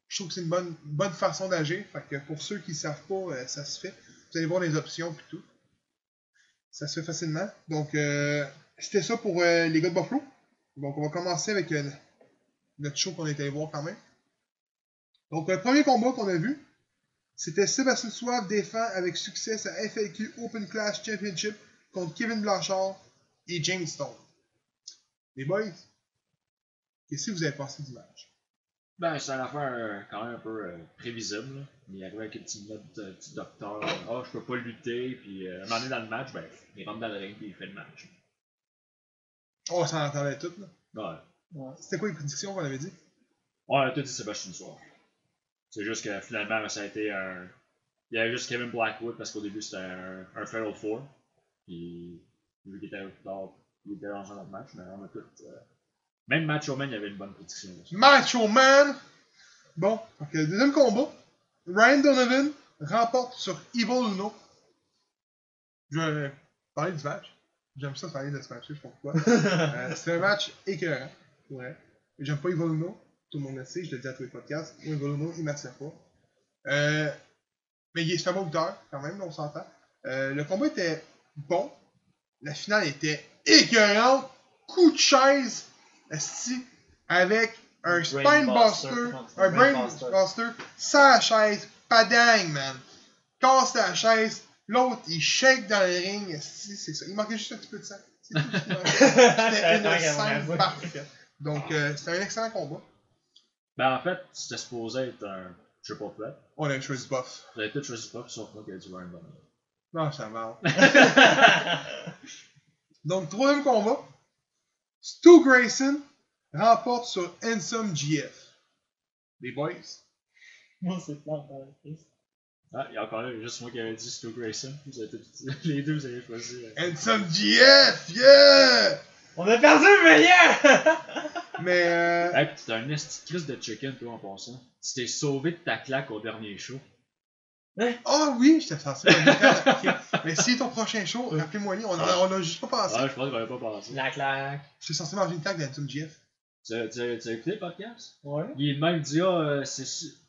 Je trouve que c'est une bonne, façon d'agir. Fait que pour ceux qui ne savent pas, euh, ça se fait. Vous allez voir les options et tout. Ça se fait facilement. Donc, euh, c'était ça pour les gars de Buffalo. Donc, on va commencer avec euh, notre show qu'on est allé voir quand même. Donc, le premier combat qu'on a vu, c'était Sébastien Soif défend avec succès sa FAQ Open Class Championship contre Kevin Blanchard et James Stone. Les boys, qu'est-ce que vous avez pensé du match? Ben, c'est une affaire euh, quand même un peu euh, prévisible. Là. Il arrive avec une petite note de petit docteur. Ah, je peux pas lutter. Puis, euh, à un moment donné dans le match, ben, il rentre dans le ring puis il fait le match. Oh, on s'en entendait tout, là. Ouais. Ouais. C'était quoi les prédictions qu'on avait dit? On a tout dit Sébastien Soir. C'est juste que finalement, ça a été un. Il y avait juste Kevin Blackwood parce qu'au début c'était un, un Fatal Four. Puis, vu qu'il était peu tard, il était dans un autre match, mais on a tout. euh, Même Match Man, il y avait une bonne prédiction. là-dessus. Macho Man! Bon, le deuxième combat, Ryan Donovan remporte sur Evil Uno. Je vais parler du match. J'aime ça parler de ce match, je sais pas pourquoi. <laughs> Euh, c'est un match écœurant, ouais. J'aime pas Evil Uno, tout le monde le sait, je le dis à tous les podcasts. Moi, Evil Uno, il m'attire pas. Euh, mais il est c'est un bon lutteur, quand même, on s'entend. Euh, le combat était bon. La finale était écœurante. Coup de chaise, avec un spinebuster, un brainbuster. brainbuster, sans la chaise, padang, man. Casse la chaise, l'autre il shake dans le ring, c'est ça. Il manquait juste un petit peu de sang. C'est tout ce qui manquait. <laughs> C'était une scène parfaite. Donc, euh, c'était un excellent combat. Ben, en fait, c'était supposé être un triple threat. On a choisi Buff. Vous avez tout choisi pas, sauf moi qui a du Ryan Donovan. Non, ça marche. <laughs> <laughs> Donc, troisième combat. Stu Grayson remporte sur Handsome GF. Les boys. Moi, c'est. Ah, il y a encore là, juste moi qui avais dit Stu Grayson. Vous avez tout dit- <laughs> les deux, vous avez choisi. euh, Handsome GF, yeah! On a perdu le <laughs> meilleur! Mais, euh, Hey, pis t'es un esti de Chris de chicken, toi, en passant. Tu t'es sauvé de ta claque au dernier show. ah oui, j'étais censé faire une Ok. Mais si ton prochain show, rappelez-moi, on a, on a juste pas pensé. Ouais, je pense qu'on avait pas pensé. La claque. J'étais censé manger une tag d'Handsome GF. Tu as, tu as- tu as écouté le podcast? Ouais. Il est même, dit, ah, euh,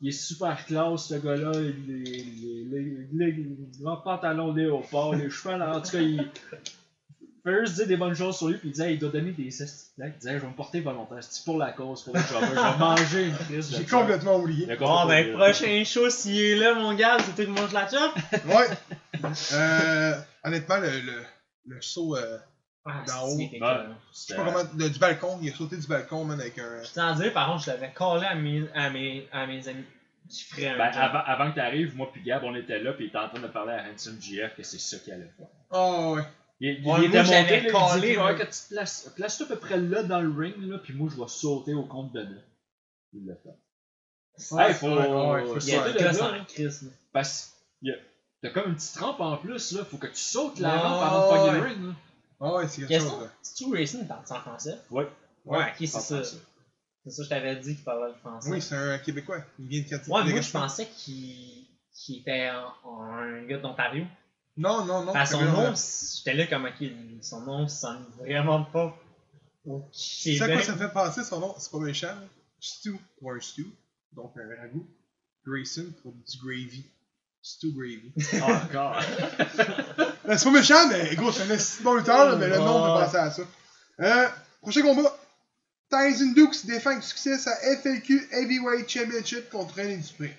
il est super classe, ce gars-là. Il, il, il, il, il, il a un pantalon léopard, les cheveux. En tout cas, il fait juste dire des bonnes choses sur lui, puis il disait, il doit donner des cestes. Il disait, je vais me porter volontaire. C'est pour la cause, pour le job. Je vais manger une crise de J'ai complètement oublié. Bon, ben, prochain show, s'il est là, mon gars, c'est toi qui mange la chop. Ouais. Euh, honnêtement, le, le, le saut, euh, Ah, D'en c'est haut. Ouais. je sais pas comment, le- du balcon, il a sauté du balcon, man, avec un. Je t'en dire, par contre, je l'avais collé à mes, à mes, à mes amis. qui ferait un Ben, avant, avant que t'arrives, moi puis Gab, on était là, puis il était en train de parler à Handsome GF que c'est ça qu'il allait faire. Oh, ouais. Il, il Ouais, était moi, j'avais monté, là, il collé, dit, ouais, que tu te places, place-toi à peu près là dans le ring, là, puis moi je vais sauter au compte de neuf. Il l'a fait. Ouais, Hey, faut- ouais, ouais, faut Il y a tout de là là. là. Parce que y a- t'as comme une petite rampe en plus, là, faut que tu sautes la rampe avant de pogner le ring. Là. Ah, ouais, c'est quelque Question, chose. Stu Racing parle en français? Ouais. Ouais, ok, c'est ça. C'est ça, je t'avais dit qu'il parlait le français. Oui, c'est un Québécois. Il vient de Cathy. Ouais, moi je pensais qu'il qu'il était un, un gars d'Ontario. Non, non, non. Enfin, c'est son nom, j'étais là comme ok, son nom sonne vraiment pas au C'est à quoi Québec. ça fait penser son nom? C'est pas méchant. Stew pour un stew. Donc un ragoût. Grayson pour du gravy. Stew gravy. Ah, encore. <laughs> Ben, c'est pas méchant, mais gros, c'est un de bon lutteur, là, mais le nom fait penser à ça. Euh, prochain combat. Tyson Dukes défend avec succès sa FLQ Heavyweight Championship contre René Dupré.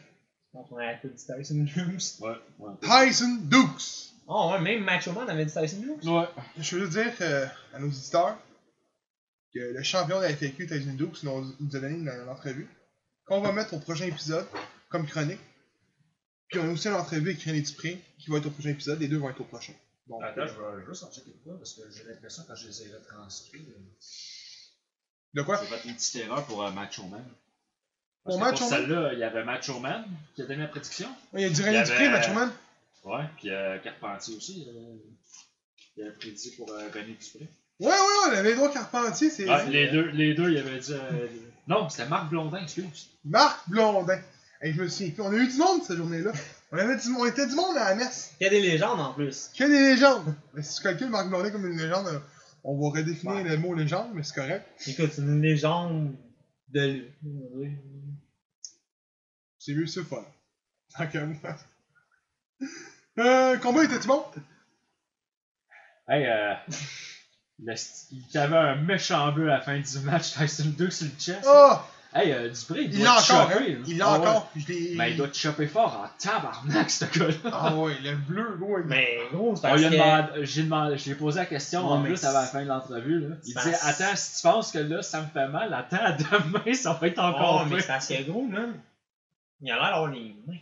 Donc on avait dit Tyson Hughes. Ouais, ouais. Tyson Dukes. Oh ouais, même Macho Man avait dit Tyson Hughes. Ouais. Je veux dire euh, à nos auditeurs que le champion de la FLQ, Tyson Dukes, nous, nous a donné une, une entrevue qu'on va mettre au prochain épisode comme chronique. Puis on a aussi une entrevue avec René Dupré qui va être au prochain épisode. Les deux vont être au prochain. Donc, Attends, je vais juste en checker quoi, parce que j'ai l'impression quand je les ai retranscrits, euh, de quoi? j'ai fait une petite erreur pour euh, Macho Man. Pour que Macho pour Man? celle-là, il y avait Macho Man qui a donné la prédiction. Il y a du Il René y Dupré, avait- Macho Man. Ouais, puis euh, Carpentier aussi. euh, il a prédit pour euh, René Dupré. Ouais, ouais, ouais, on avait Edouard Carpentier, c'est Ouais, les deux, les deux, il avait dit. euh, non, c'était Marc Blondin, excuse. Marc Blondin. Et je me souviens plus. On a eu du monde cette journée-là. On, avait du... on était du monde à la messe. Il y a des légendes en plus. Que des légendes. Mais si tu calcules Marc Blondin comme une légende, euh, on va redéfinir Ouais. le mot légende, mais c'est correct. Écoute, c'est une légende de lui. C'est mieux, c'est fun. Tant qu'à moi. Euh, combat était-tu bon? Hey, euh. le il avait un méchant bœuf à la fin du match, Tyson 2 sur le chest. Oh! Hey, euh, Dupré, il Il doit l'a te encore, choper. hein? Il l'a Ah ouais. encore. Je l'ai- Mais il doit te choper fort en tabarnak, ce gars-là. Ah ouais, le bleu, gros. il- Mais gros, c'est parce que... j'ai demandé, j'ai posé la question Ouais, en plus avant la fin de l'entrevue. Là. Il c'est disait Attends, si tu penses que là ça me fait mal, attends à demain, ça va être encore Oh, mais c'est que gros, là, il a l'air d'avoir les mains.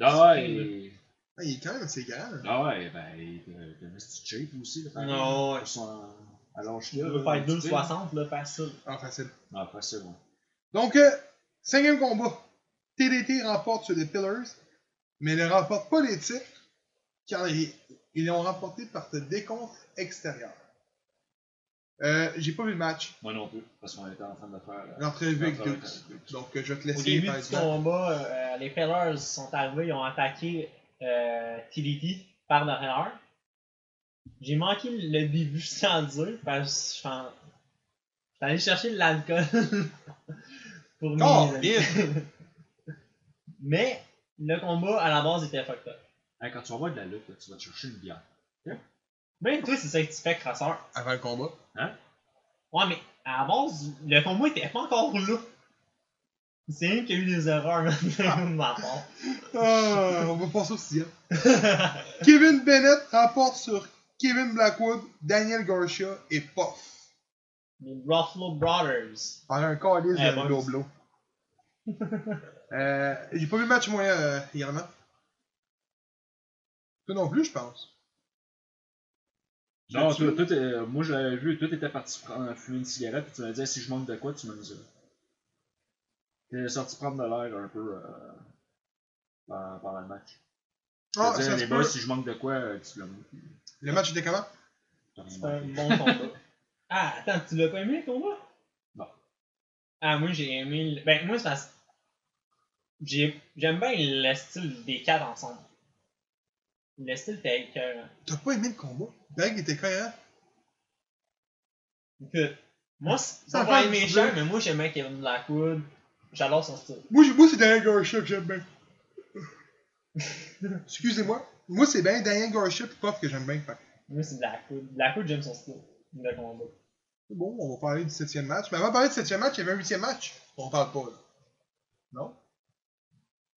Ah ouais, Ah, il est quand même assez grand. là. ah ouais, ben, il il a une petite shape aussi. Là, Non, ouais. pour son- à l'âge Il là. veut faire Dupré. 2,60 là, facile. Ah, facile. Ah, facile, ouais. Donc, euh, cinquième combat. TDT remporte sur les Pillars, mais ne remporte pas les titres, car ils ils l'ont remporté par ce décompte extérieur. Euh, j'ai pas vu le match, Moi non plus, parce qu'on était en train de faire. euh, l'entrevue avec Dukes. Donc, euh, je vais te Au laisser début faire du le combat, euh, les Pillars sont arrivés, ils ont attaqué euh, TDT par derrière. J'ai manqué le début <laughs> sans dire, parce que allé chercher de l'alcool <laughs> pour Oh, mes- bien! <laughs> Mais le combat à la base était fucked up. Hey, quand tu vas voir de la lutte, là, tu vas te chercher une bière. Ben toi, c'est ça que tu fais, crasseur. Avant le combat. Ouais, mais à la base, le combat était pas encore là. C'est rien qu'il y a eu des erreurs de ma part. Ah, on va passer au sixième. Kevin Bennett remporte sur Kevin Blackwood, Daniel Garcia et Puff. Les Ruffalo Brothers. Par un calice Eh, de bon. blow blow. <laughs> euh, j'ai pas vu le match moi euh, également. Toi non plus, je pense. Non, J'ai-tu- toi, toi, t'es- moi je l'avais vu, toi t'étais parti prendre, fumer une cigarette, puis tu m'as dit si je manque de quoi, tu me dis. T'es sorti prendre de l'air un peu euh, pendant, pendant le match. Tu Ah, dit, ça les boys, si je manque de quoi, euh, tu l'as mis. Le match était comment? C'est un bon combat. Ah, attends, tu l'as pas aimé le combat? Non. Ah, moi j'ai aimé. le- Ben, moi c'est parce j'ai- J'aime bien le style des quatre ensemble. Le style était écœurant. T'as pas aimé le combat? Greg était cohérent. Écoute, moi, c'est Ça pas aimé peu. mais moi j'aimais Kevin Blackwood. J'adore son style. Moi, j'ai- moi c'est Daniel Garcia que j'aime bien. <laughs> Excusez-moi. Moi, c'est bien Daniel Garcia et Puff que j'aime bien. Fait Moi c'est Blackwood. Blackwood, j'aime son style de combat. c'est Bon, on va parler du septième match. Mais avant de parler du septième match, il y avait un huitième match. On parle pas, là. Non?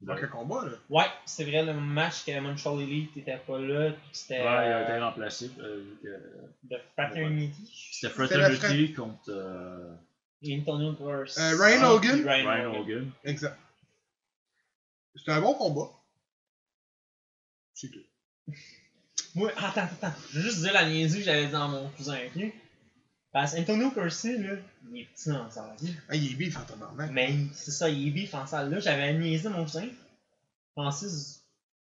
Donc, Ouais, combat, là. Ouais, c'est vrai, le match que Montreal Elite était pas là, c'était il a été euh, remplacé. euh, de Fraternity. C'était Fraternity contre euh, Antonio. Euh, Ryan Ah, Hogan. Ryan, Ryan Hogan. Hogan. Exact. C'était un bon combat. C'est tout. Moi, attends, attends. Je veux juste dire la niaiserie que j'avais dit à mon cousin inclus. Parce qu'Antonio Percy, là, il est petit dans sa vie. Ah, il est bif en tabarnak. Mais c'est ça, il est bif en salle. Là, j'avais niaisé mon cousin. Francis,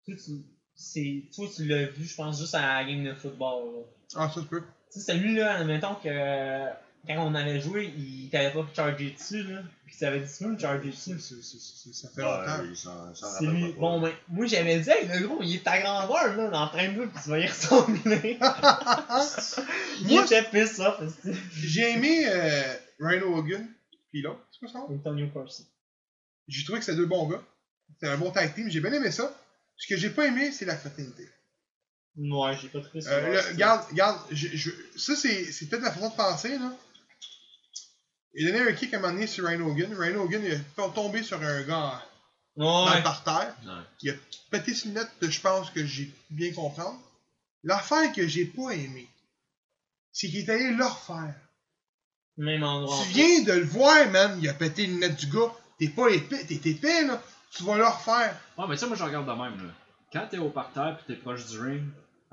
toi, tu, toi, tu l'as vu, je pense, juste à la game de football. là. Ah, ça se peut. Tu sais, celui-là, admettons que quand on avait joué, il t'avait pas chargé dessus, là. Puis t'avais dit, tu peux me charger dessus? C'est- c'est- c'est- Ça fait longtemps. C'est lui. Bon, ben, moi j'avais dit, hey, le gros, il est ta grandeur, là, dans train de pis tu vas y ressembler. <laughs> il Moi, était pisse off, c'est J'ai aimé euh, Ryan Hogan, puis l'autre, c'est quoi ça? Antonio Percy. J'ai trouvé que c'était deux bons gars. C'était un bon tag team, j'ai bien aimé ça. Ce que j'ai pas aimé, c'est la fraternité. Ouais, j'ai pas trouvé ça. Euh, le- regarde, regarde, je, je- ça c'est, c'est peut-être la façon de penser, là. Il a donné un kick à un moment donné sur Ryan Hogan. Ryan Hogan il a tombé sur un gars dans Ouais. le parterre. Ouais. Il a pété une lettre, je pense que j'ai bien comprendre. L'affaire que j'ai pas aimé, c'est qu'il est allé le refaire. Même endroit. Tu viens de le voir, man, il a pété une lettre du gars. T'es pas épais, t'es épais, là. Tu vas le refaire. Ouais, mais sais, moi je regarde de même. Là. Quand t'es au parterre pis t'es proche du ring,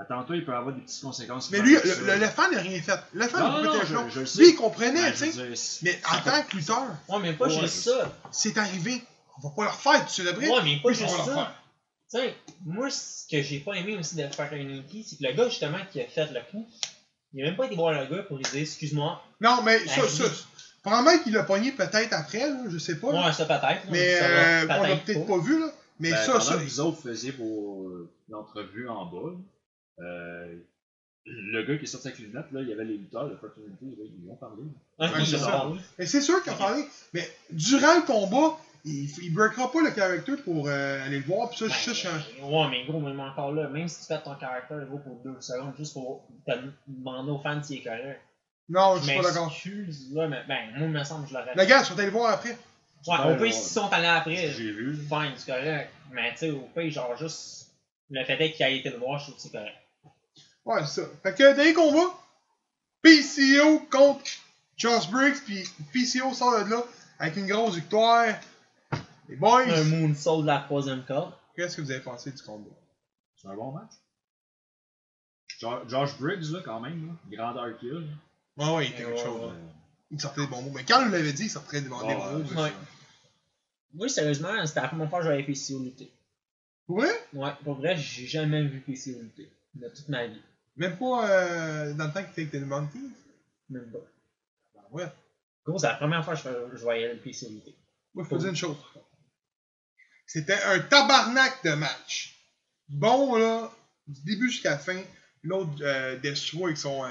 attends-toi, il peut avoir des petites conséquences. Mais lui, le, ça. le, le fan n'a rien fait. Le fan Non, a non, pété non, un je- genou. je le sais. Lui, il comprenait, Ben, tu sais. Mais en tant que lutteur, Ouais, mais pas Ouais, juste ça. c'est arrivé. On va pas le refaire tout de suite après. Ouais, mais pas Oui, juste ça. Tu sais, moi, ce que j'ai pas aimé aussi de faire un Inky, c'est que le gars, justement, qui a fait le coup, il a même pas été voir le gars pour lui dire, excuse-moi. Non, mais ça, Ben, ça. Probablement qu'il l'a pogné peut-être après, là, je sais pas. là. Ouais, ça peut-être. mais ça euh, on l'a peut-être pas vu, là. Mais Ben, ça, ça. que vous autres faisiez vos euh, l'entrevue en bas, là, euh, le gars qui est sorti avec les lunettes, là, il y avait les lutteurs de Fraternity, ils lui ont parlé. Ouais, c'est il a parlé. Mais c'est sûr qu'il a parlé. Mais durant le combat, il, il breakera pas le caractère pour euh, aller le voir. Puis ça, je suis sûr, je- Ben, Ouais, mais gros, même encore là, même si tu fais ton caractère gros pour deux secondes, juste pour te demander aux fans s'il est correct. Non, je suis pas d'accord. là, mais ben, moi, il me semble que je l'aurais Les gars, ils sont allés le voir après. Ouais, au ouais. s'ils sont allés après, J'ai vu. fine, c'est correct. Mais tu sais, au pire, genre, juste le fait est qu'il ait été le voir, je trouve que c'est correct. Ouais, c'est ça. Fait que dernier combat, PCO contre Josh Briggs, puis PCO sort de là avec une grosse victoire. Les boys, Un moonsault de la troisième corde. qu'est-ce que vous avez pensé du combat? C'est un bon match. Jo- Josh Briggs, là, quand même, là, grandeur qu'il a. là. Ouais, ouais, il était quelque chose. là. Il sortait des bons mots. Mais quand on l'avait dit, il sortait des bons, des bons mots. Ouais. Oui, sérieusement, c'était la première fois que j'avais PCO lutter. Ouais? Ouais, pour vrai, j'ai jamais vu PCO lutter. De toute ma vie. Même pas euh, dans le temps qu'il avec The Monkeys? Même pas. Ben ouais. Gros, c'est la première fois que je, je voyais le lutter. Moi, il faut dire une chose. C'était un tabarnak de match. Bon, là, du début jusqu'à la fin. L'autre, euh, Destroy avec son.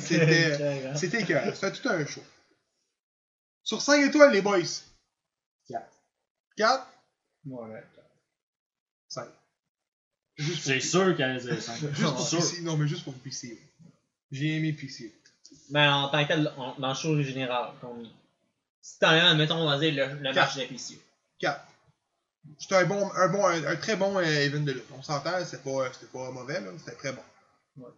C'était. C'était écœurant. C'était tout un show. Sur 5 étoiles, les boys. Quatre. 4, Ouais, 5. Juste C'est sûr qu'elle est 5. Juste pour sûr. PC. Non, mais juste pour PC. J'ai aimé PC. Mais en tant que tel, en- dans le show général, comme. Si t'en as, admettons, on va dire le, le match Quatre. de PCO. 4. C'était un bon, un bon, un, un très bon euh, event de lutte. On s'entend, c'était pas, c'était pas mauvais, là, c'était très bon. Ouais.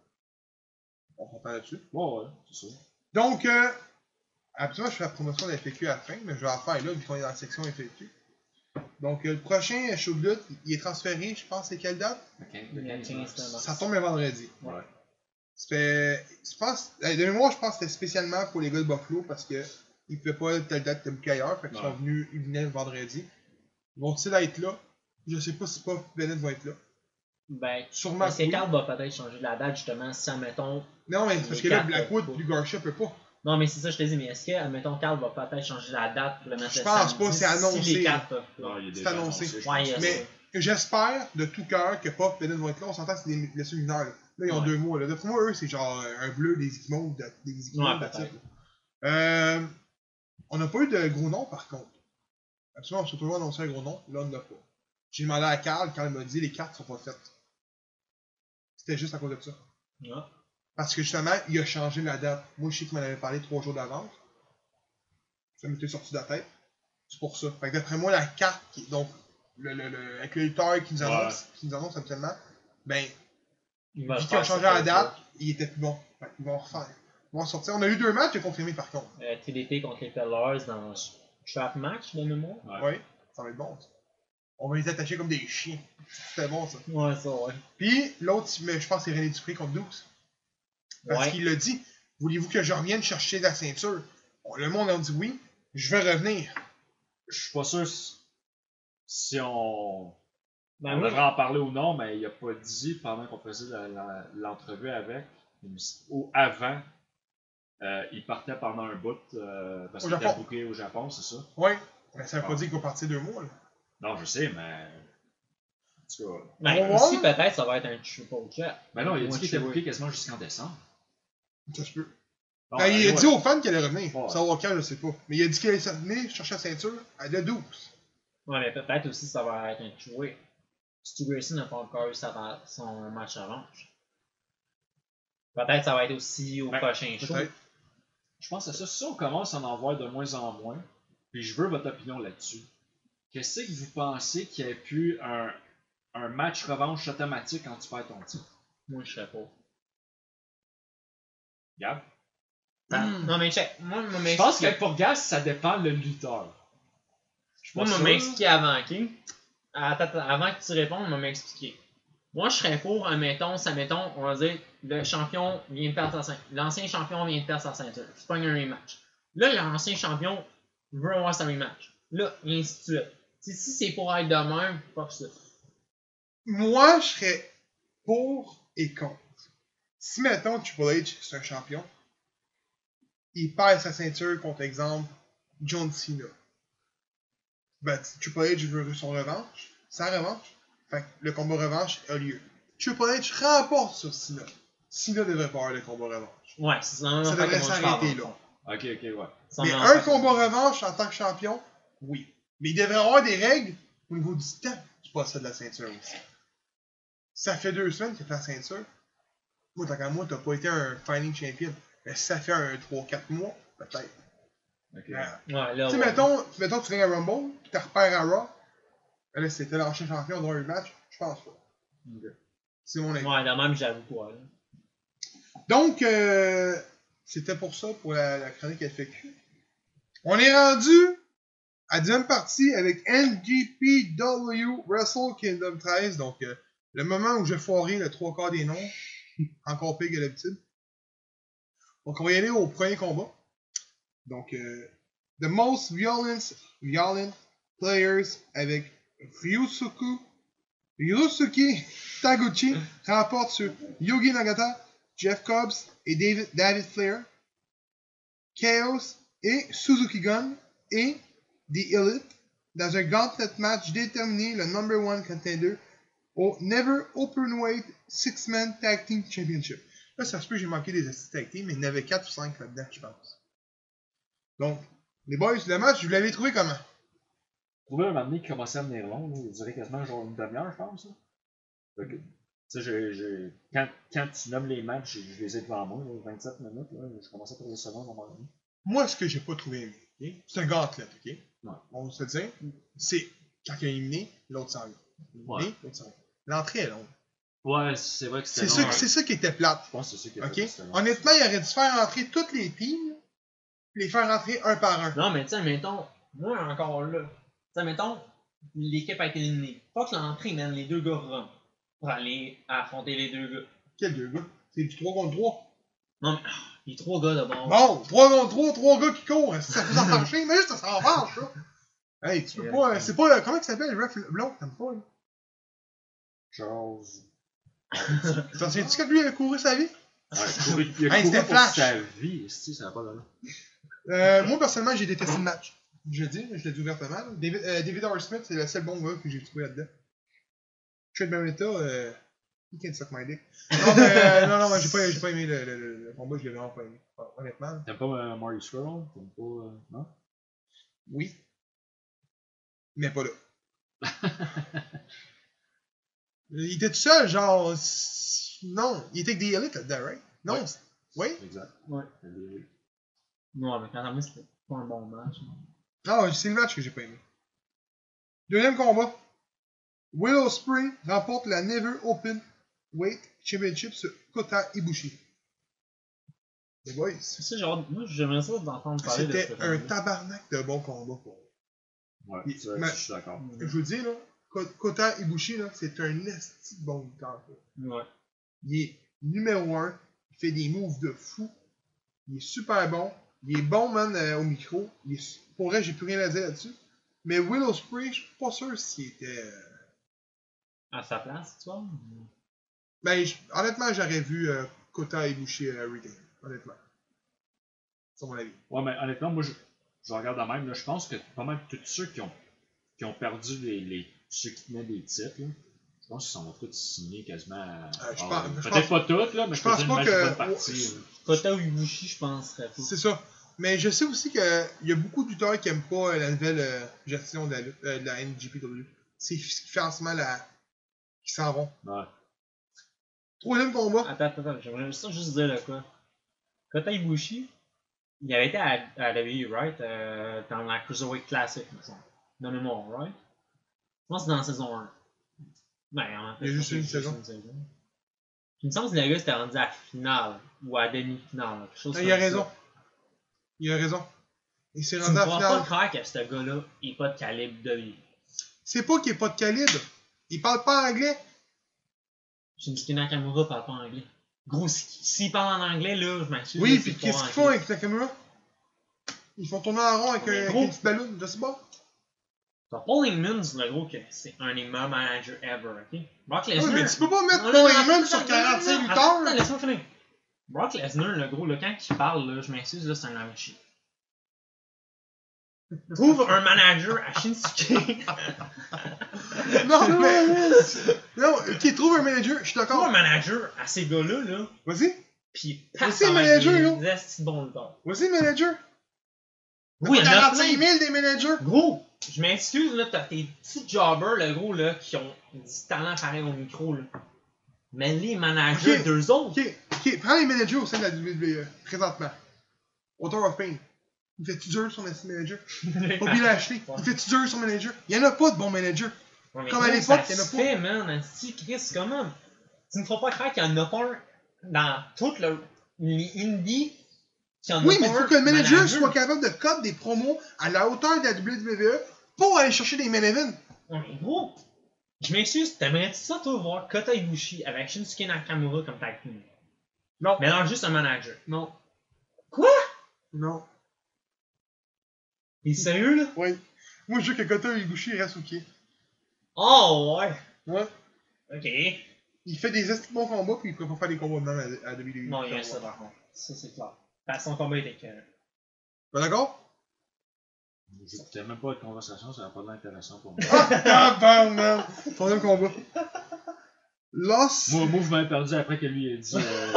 On s'entend là-dessus. Ouais, ouais, c'est sûr. Donc, euh, absolument, je fais la promotion de la FAQ à la fin, mais je vais en faire là, vu qu'on est dans la section FAQ. Donc, euh, le prochain show de lutte, il est transféré, je pense, c'est quelle date? Il y a 15 novembre. Ça tombe un vendredi. Ouais. Fait. Je pense. euh, De mémoire, je pense que c'était spécialement pour les gars de Buffalo parce que ils pouvaient pas telle date de booker ailleurs. Fait qu'ils sont venus, ils venaient le vendredi. Vont-ils être là Je sais pas si pas Bennett va être là. Ben, Sûrement. que oui. Carl va peut-être changer la date, justement, si, admettons. Non, mais parce que là, Blackwood euh, plus Garcia peut pas. Non, mais c'est ça, je te dis, mais est-ce que, admettons, Carl va peut-être changer la date pour le mettre Je pense samedi, pas, c'est annoncé. Si les quatre peuvent pas. Non, il est C'est annoncé. Ouais, Mais-. J'espère de tout cœur que Pop et vont être là. On s'entend que c'est des blessures mineures. Là, Là, ils ont Ouais. deux mois. Là. D'après moi, eux, c'est genre un bleu, des de- des là. Euh, on n'a pas eu de gros noms par contre. Absolument, on s'est toujours annoncé un gros nom. Là, on n'a pas. J'ai demandé à Carl quand il m'a dit les cartes sont pas faites. C'était juste à cause de ça. Ouais. Parce que justement, il a changé la date. Moi, je sais qu'il m'en avait parlé trois jours d'avance. Ça m'était sorti de la tête. C'est pour ça. Fait que d'après moi, la carte, qui, donc, le, le, le, avec le lutteur qui nous annonce, qui nous annonce actuellement, ben, vu qu'ils ont changé la ça. date, il était plus bon. Fait qu'ils vont refaire. Ils vont sortir. On a eu deux matchs, j'ai confirmé par contre. Euh, TDP contre les Pellars dans trap match de mémoire. Ouais. Ouais, ça va être bon, ça. On va les attacher comme des chiens. C'était bon, ça. Ouais, ça, ouais. Puis, l'autre, mais je pense que c'est René Dupré contre 12. Parce Ouais. qu'il l'a dit. Voulez-vous que je revienne chercher la ceinture? Bon, le monde a dit oui. Je vais revenir. Je suis pas sûr si, on, Ben, on devrait en parler ou non, mais il a pas dit pendant qu'on faisait l'entrevue avec, ou avant, euh, il partait pendant un bout euh, parce qu'il était booké au Japon, c'est ça? Ouais. Mais ça veut pas Ah. dire qu'il va partir deux mois, là. Non, je sais, mais. En tout cas. ben, On va aussi, peut-être, ça va être un triple chat. Mais non, il a dit qu'il était booké quasiment jusqu'en décembre. Ça se peut. Bon, Ben, il a ouais. dit aux fans qu'il allait revenir. Ouais. Savoir quand, je sais pas. Mais il a dit qu'il allait venir chercher la ceinture à le 12. Ouais, mais peut-être aussi, ça va être un two-way. Stu Grayson n'a pas encore eu sa- son match revanche. Peut-être ça va être aussi au Ben, prochain show. Peut-être. Je pense à ça. Si on commence à en voir de moins en moins, puis je veux votre opinion là-dessus, qu'est-ce que vous pensez qu'il y ait pu un, un match revanche automatique quand tu perds ton titre? Moi, je serais pas. Gab? Hmm. Non, mais check. Moi, je Je pense que pour Gas, ça dépend le lutteur. Moi, je sûr. m'expliquer avant, ok? Attends, avant que tu répondes, je m'expliquer. Moi, je serais pour, admettons, ça mettons, on va dire, le champion vient de perdre sa ceinture. L'ancien champion vient de perdre sa ceinture. C'est pas un rematch. Là, l'ancien champion veut avoir sa rematch. Là, et ainsi de suite. Si, si c'est pour être de même, pas ça. Moi, je serais pour et contre. Si, mettons, Triple H, c'est un champion, il perd sa ceinture contre, exemple, John Cena. Ben, Triple H veut son revanche, sa revanche. Fait que le combat revanche a lieu. Triple H remporte sur Cena. Cena devrait pas avoir le combat revanche. Ouais, c'est ça. Ça devrait s'arrêter là. Ok, ok, ouais. Mais un combat revanche en tant que champion, oui. Mais il devrait avoir des règles au niveau du temps du possède de la ceinture aussi. Ça fait deux semaines qu'il fait la ceinture. Moi, tant qu'à moi, t'as pas été un fighting champion. Mais si ça fait un 3-4 mois, peut-être. Ok. Ouais. Ouais, là, Tu sais, ouais. mettons, mettons, tu gagnes à Rumble, puis tu repères à Raw. Ben Là, c'était l'ancien champion dans un match. Je pense pas. Ok. C'est mon avis. Ouais, de même, j'avoue là. Donc, euh, c'était pour ça, pour la, la chronique FAQ. On est rendu à la deuxième partie avec NGPW Wrestle Kingdom 13. Donc, euh, le moment où j'ai foiré le trois quarts des noms. <laughs> Encore pire que d'habitude. Donc, on va y aller au premier combat. Donc, euh, The Most Violent, violent Players avec Ryusuke, Ryusuke Taguchi <laughs> remporte sur Yogi Nagata, Jeff Cobbs et David, David Flair, Chaos et Suzuki Gun et The Elite dans un gauntlet match déterminé le number one contender au Never Openweight Six-Man Tag Team Championship. Là, ça se peut que j'ai manqué des tag team, mais il y en avait 4 ou 5 là-dedans, je pense. Donc, les boys, le match, vous l'avez trouvé comment? Trouver un moment donné qui commençait à venir long, là, il durait quasiment genre une demi-heure, je pense. là. Que, quand, quand tu nommes les matchs, je les ai devant moi, là, 27 minutes, là, je commençais à trouver ça long à un moment donné. Moi, ce que j'ai pas trouvé aimé, ok? c'est un gauntlet, ok? Ouais. On se dire, c'est quand il a éliminé, l'autre s'en vient. Ouais. Éliminé, l'autre s'en vient. L'entrée est longue. Ouais, c'est vrai que C'est c'était ça, long. c'est ça qui était plate. Je pense que c'est ça qui c'était long. Honnêtement, il aurait dû faire entrer toutes les teams, les faire entrer un par un. Non, mais tu sais, mettons, moi encore là, tu sais, mettons, l'équipe a été éliminée. Pas que l'entrée mène les deux gars run pour aller affronter les deux gars. Quel deux gars? C'est du 3 contre 3. Non, mais ah, les trois gars d'abord. Bon, 3 contre 3, 3 gars qui courent. Ça fait s'en <laughs> marcher, mais juste ça s'en marche, ça. Hey, tu peux pas. C'est pas. Comment il s'appelle le ref blond? T'aimes pas, là? Charles. <laughs> T'en souviens-tu quand lui il a couru sa vie? Ouais, il a couru- il a Hey, couru c'était pour Flash. sa vie, si, ça va pas là. Euh, moi, personnellement, j'ai détesté le match. Je dis, je l'ai dit ouvertement. David, euh, David R. Smith, c'est le seul bon gars que j'ai trouvé là-dedans. Trent Barretta, euh, he can suck my dick. Non, mais, euh, non, non, moi, j'ai pas, j'ai pas aimé le, le, le, le combat, je l'ai vraiment pas aimé. Hon- Honnêtement, T'aimes pas euh, Mario Squirrel? T'aimes pas. euh, non? oui. Mais pas là. <laughs> il était tout seul, genre. Non, il était avec des élites là-dedans, right? Non, Ouais. oui? Exact. Ouais. Oui. Non, mais quand même, c'était pas un bon match. Non, c'est le match que j'ai pas aimé. Deuxième combat. Willow Spring remporte la Never Open Weight Championship sur Kota Ibushi. Les boys, C'est ça, genre, moi j'aimerais ça d'entendre parler de c'était un tabarnak de bons combats pour moi. Ouais, je suis d'accord. Je vous le dis, là, Kota Ibushi, là, c'est un esti bon lutteur. Ouais. Il est numéro 1, il fait des moves de fou, il est super bon, il est bon, man, euh, au micro. Il est- pour vrai, j'ai plus rien à dire là-dessus. Mais Willow Spray, je suis pas sûr s'il était. euh, À sa place, tu vois. Ben, honnêtement, j'aurais vu euh, Kota Ibushi euh, retain. Honnêtement. C'est mon avis. Ouais, mais honnêtement, moi, je, je regarde de même. Là, je pense que pas mal tous ceux qui ont, qui ont perdu les, les, ceux qui tenaient des titres, là, je pense qu'ils sont tous signés quasiment à. Euh, je à- pense- je Peut-être pense- pas toutes, là, mais je pense pas que- de partie. là. Kota ou Ibushi, je penserais pas. C'est ça. Mais je sais aussi qu'il y a beaucoup de lutteurs qui aiment pas euh, la nouvelle euh, gestion de la, lutte- euh, de la NGPW. C'est ce qui fait en ce moment la. qui s'en vont. Ouais. Troisième combat. Attends, attends, attends, j'aimerais ça juste dire là quoi. Kota Ibushi, il avait été à, à la WWE, right? Euh, dans la Cruiserweight Classic, me semble. De mémoire, right? Je pense que c'est dans la saison 1. Ben, Il y a je juste une saison. Il me semble que gars s'était rendu à la finale ou à la demi-finale. quelque chose Non, il a raison. Il a raison. Il s'est rendu ne à la pourras pas finale. croire que ce gars-là est pas de calibre de lui. C'est pas qu'il est pas de calibre. Il parle pas anglais. Shinsuke Nakamura parle pas anglais. Gros, si- s'il parle en anglais, là, je m'assure. Oui, puis qu'est-ce pas qu'ils font avec Nakamura? Ils font tourner en rond avec, un- avec gros. une petite ballon, je sais pas. Paul Heyman, c'est le gros que c'est un des meilleurs managers ever, ok? Brock Lesnar. mais tu peux pas mettre Paul Heyman sur attends, 45 attends, attends, lutteurs. laisse-moi finir. Brock Lesnar, le gros, là, quand il parle, là, je m'excuse, là, c'est un machine. Trouve un manager à Shinsuke. <laughs> Non, mais. Non, ok, trouve un manager, je suis Trouve un d'accord. manager à ces gars-là, là, Vas-y, Mais passe avec manager, là. lutteurs. vas-y, manager. Oui, il y en a 45 plein. 000 des managers. Gros, je m'excuse, là, t'as tes petits jobbers, le gros, là, qui ont du talent pareil au micro, là. Mais les managers Ok. d'eux autres, Ok, ok, prends les managers au sein de la WWE, présentement. Author of Pain. Il fait-tu dur son assistant manager? Bobby Lashley. Il fait-tu dur son manager? Il y en a pas de bons managers. Ouais, mais Comme gros, à l'époque, ça il y en a se pas. fait, man, asti, Chris, comment? Tu me feras pas croire qu'il y en a pas un dans toute le, les indies qui en Oui, a mais pas il faut un que le manager soit capable de coder des promos à la hauteur de la WWE pour aller chercher des main events. Ouais, mais gros, je m'excuse, t'aimerais-tu ça, toi, voir Kota Ibushi avec Shinsuke Nakamura comme tag team? Non. Mais alors, juste un manager. Non. Quoi? Non. T'es sérieux, là? Oui. Moi, je veux que Kota Ibushi reste OK. Oh, ouais. Ouais. Ok. Il fait des esti de bons combats, puis il pourrait pas faire des combats de même à, à WWE. Non, il y a ça, par contre. Ça, c'est clair. Parce que son combat était que. Pas d'accord? J'écoutais même pas de conversation, ça n'a pas l'air intéressant pour moi. Ah, tabarnak! Troisième combat. Los. moi, moi, je m'avais perdu après que lui ait dit. Euh.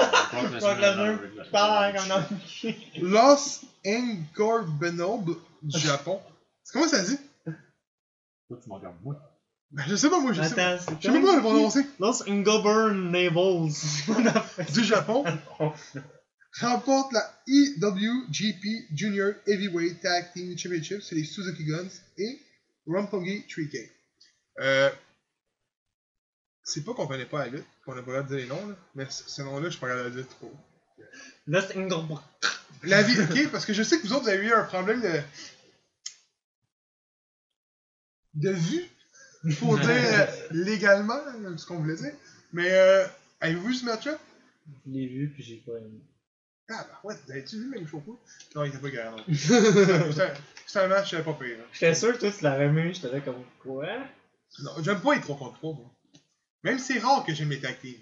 <laughs> Los Ingorbenob du Japon. C'est comment ça dit? Toi, tu m'en regardes, moi. Ben, je sais pas, moi, je sais pas. Je sais même pas le prononcer. Los Ingoburn Navels. Du Japon. <laughs> remporte la EWGP Junior Heavyweight Tag Team Championship sur les Suzuki Guns et Roppongi 3K. Euh, c'est pas qu'on connaît pas la lutte, qu'on a pas le droit de dire les noms, là, mais ce nom-là, je suis pas capable de le dire trop. La vie, ok, parce que je sais que vous autres, vous avez eu un problème de. de vue, pour <laughs> dire euh, légalement ce qu'on voulait dire. Mais, euh, avez-vous vu ce match-là? Je l'ai vu, puis j'ai pas aimé. Ah, bah ouais, vous avez-tu vu le même moi? Non, il était pas garant. <laughs> C'était un- match euh, pas pire. hein. J'étais sûr que toi tu l'avais mis, j'étais là comme quoi? Non, j'aime pas les 3 contre 3, moi. Même si c'est rare que j'aime les tag teams.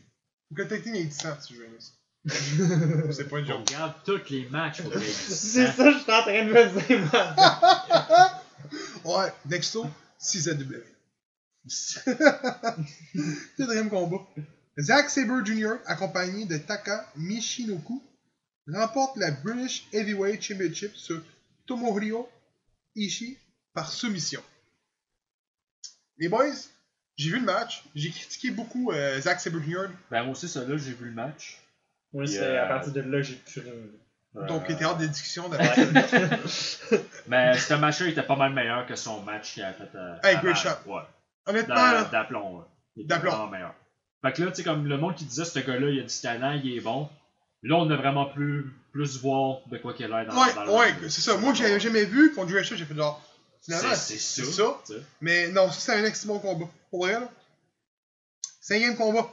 Faut que le tag team ait 10 ans si je veux ça. <laughs> c'est pas une On joke. regarde tous les matchs pour les <laughs> C'est ça que je suis en train de me dire, moi. Ouais, Dexto, 6AW. Quatrième combat. Zack Sabre Jr., accompagné de Taka Michinoku, remporte la British Heavyweight Championship sur Tomohiro Ishii par soumission. Les boys, j'ai vu le match. J'ai critiqué beaucoup euh, Zack Sabre Jr. Ben, moi aussi, ça là, j'ai vu le match. Moi, c'est Yeah. à partir de là, j'ai plus rien. Euh, Donc, il était hors de discussion d'après. <laughs> Mais ce match-là, il était pas mal meilleur que son match qu'il a fait. Euh, Hey, great shot. Ouais. Honnêtement, là, D'aplomb, ouais. Il était D'aplomb. vraiment meilleur. Fait que là, tu sais, comme le monde qui disait, ce gars-là, il a du talent, il est bon. Là, on a vraiment pu plus voir de quoi qu'elle a l'air dans, Ouais, dans ouais, c'est ça. Moi, que j'avais jamais vu contre Asher, j'ai fait genre. Finalement, C'est ça. ça. Mais non, ça, c'est un excellent bon combat. Pour vrai, là. Cinquième combat.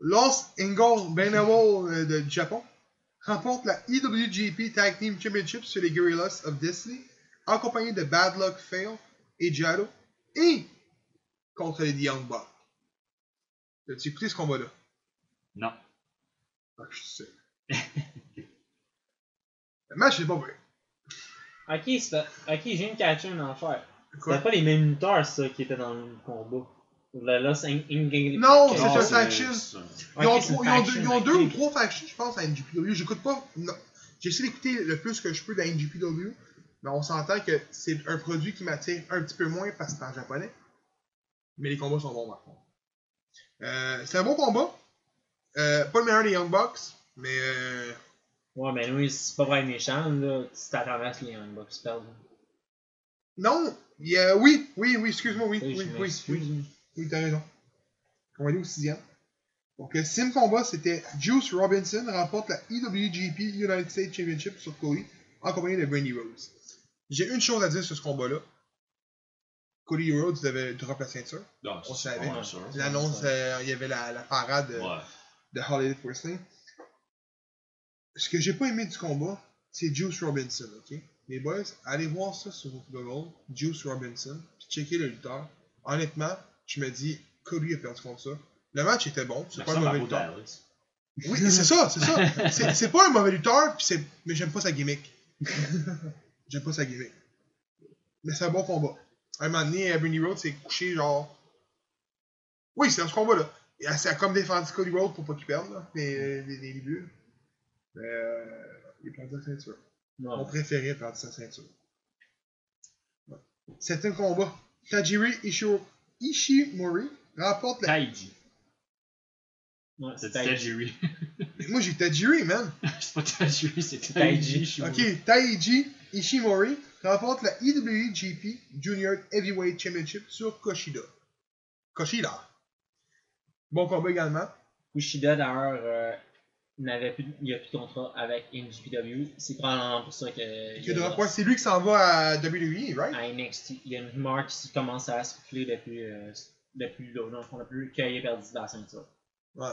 Los Ingold Benawol euh, de du Japon remporte la EWGP Tag Team Championship sur les Gorillas of Destiny, accompagné de Bad Luck Fail et Jado, et contre les The Young Bucks. As-tu écouté ce combat-là? Non. Ah, je sais. <laughs> Le match, c'est pas vrai. Ok, j'ai de catcher une affaire. Quoi? C'était pas les mêmes lutteurs, ça, qui étaient dans le combat. Le Lost In In- Non, c'est un faction. c'est- Ils ont, Ok, c'est une trois- ils ont deux, faction, ils ont deux ou trois factions, je pense, à NGPW. J'écoute pas. non. J'essaie d'écouter le plus que je peux de la NGPW, mais on s'entend que c'est un produit qui m'attire un petit peu moins parce que c'est en japonais. Mais les combats sont bons, par contre. Euh, c'est un bon combat. Euh, pas le meilleur des Young Bucks, mais. Euh, Ouais, mais oui, c'est pas vrai méchant, là. Tu t'attendais à ce que les Young Bucks perdent. non, il y a- oui, oui, oui, excuse-moi, oui, oui, je oui, m'excuse. oui, oui, t'as raison. On va aller au sixième. Donc, le sixième combat, c'était Juice Robinson remporte la E EWGP United States Championship sur Cody, accompagné de Brandy Rhodes. J'ai une chose à dire sur ce combat-là. Cody Rhodes devait drop la ceinture. Non, On savait. L'annonce, euh, il y avait la, la parade de, Ouais. De Hollywood Wrestling. Ce que j'ai pas aimé du combat, c'est Juice Robinson, ok? Les boys, allez voir ça sur Google, Juice Robinson, puis checker le lutteur. Honnêtement, je me dis, Cody a perdu contre ça. Le match était bon, c'est Ça pas un mauvais lutteur. Oui, c'est ça, c'est ça. <laughs> C'est- pas un mauvais lutteur, mais j'aime pas sa gimmick. <laughs> j'aime pas sa gimmick. Mais c'est un bon combat. À un moment donné, Brandy Rhodes s'est couché genre. Oui, c'est dans ce combat-là. Et Elle s'est comme défendu Cody Rhodes pour pas qu'il perde, là, les, les, les débuts. Mais euh, il a perdu sa ceinture. Ouais. Mon préféré a perdu sa ceinture. Ouais. Septième combat. Tajiri Isho- Ishimori remporte la. Taiji. Ouais, C'est Taiji. Tajiri. Moi j'ai Tajiri, man. <laughs> c'est pas Tajiri, c'est Taiji. Ok, Taiji Ishimori remporte la EWGP Junior Heavyweight Championship sur Koshida. Koshida. Bon combat également. Kushida, d'ailleurs, euh, n'avait plus, il n'y a plus de contrat avec NGPW. C'est probablement pour ça que. Que de c'est lui qui s'en va à WWE, right? à NXT. Il y a une rumeur qui commence à souffler depuis, euh, depuis le fond, depuis qu'il a perdu la ceinture. Ouais.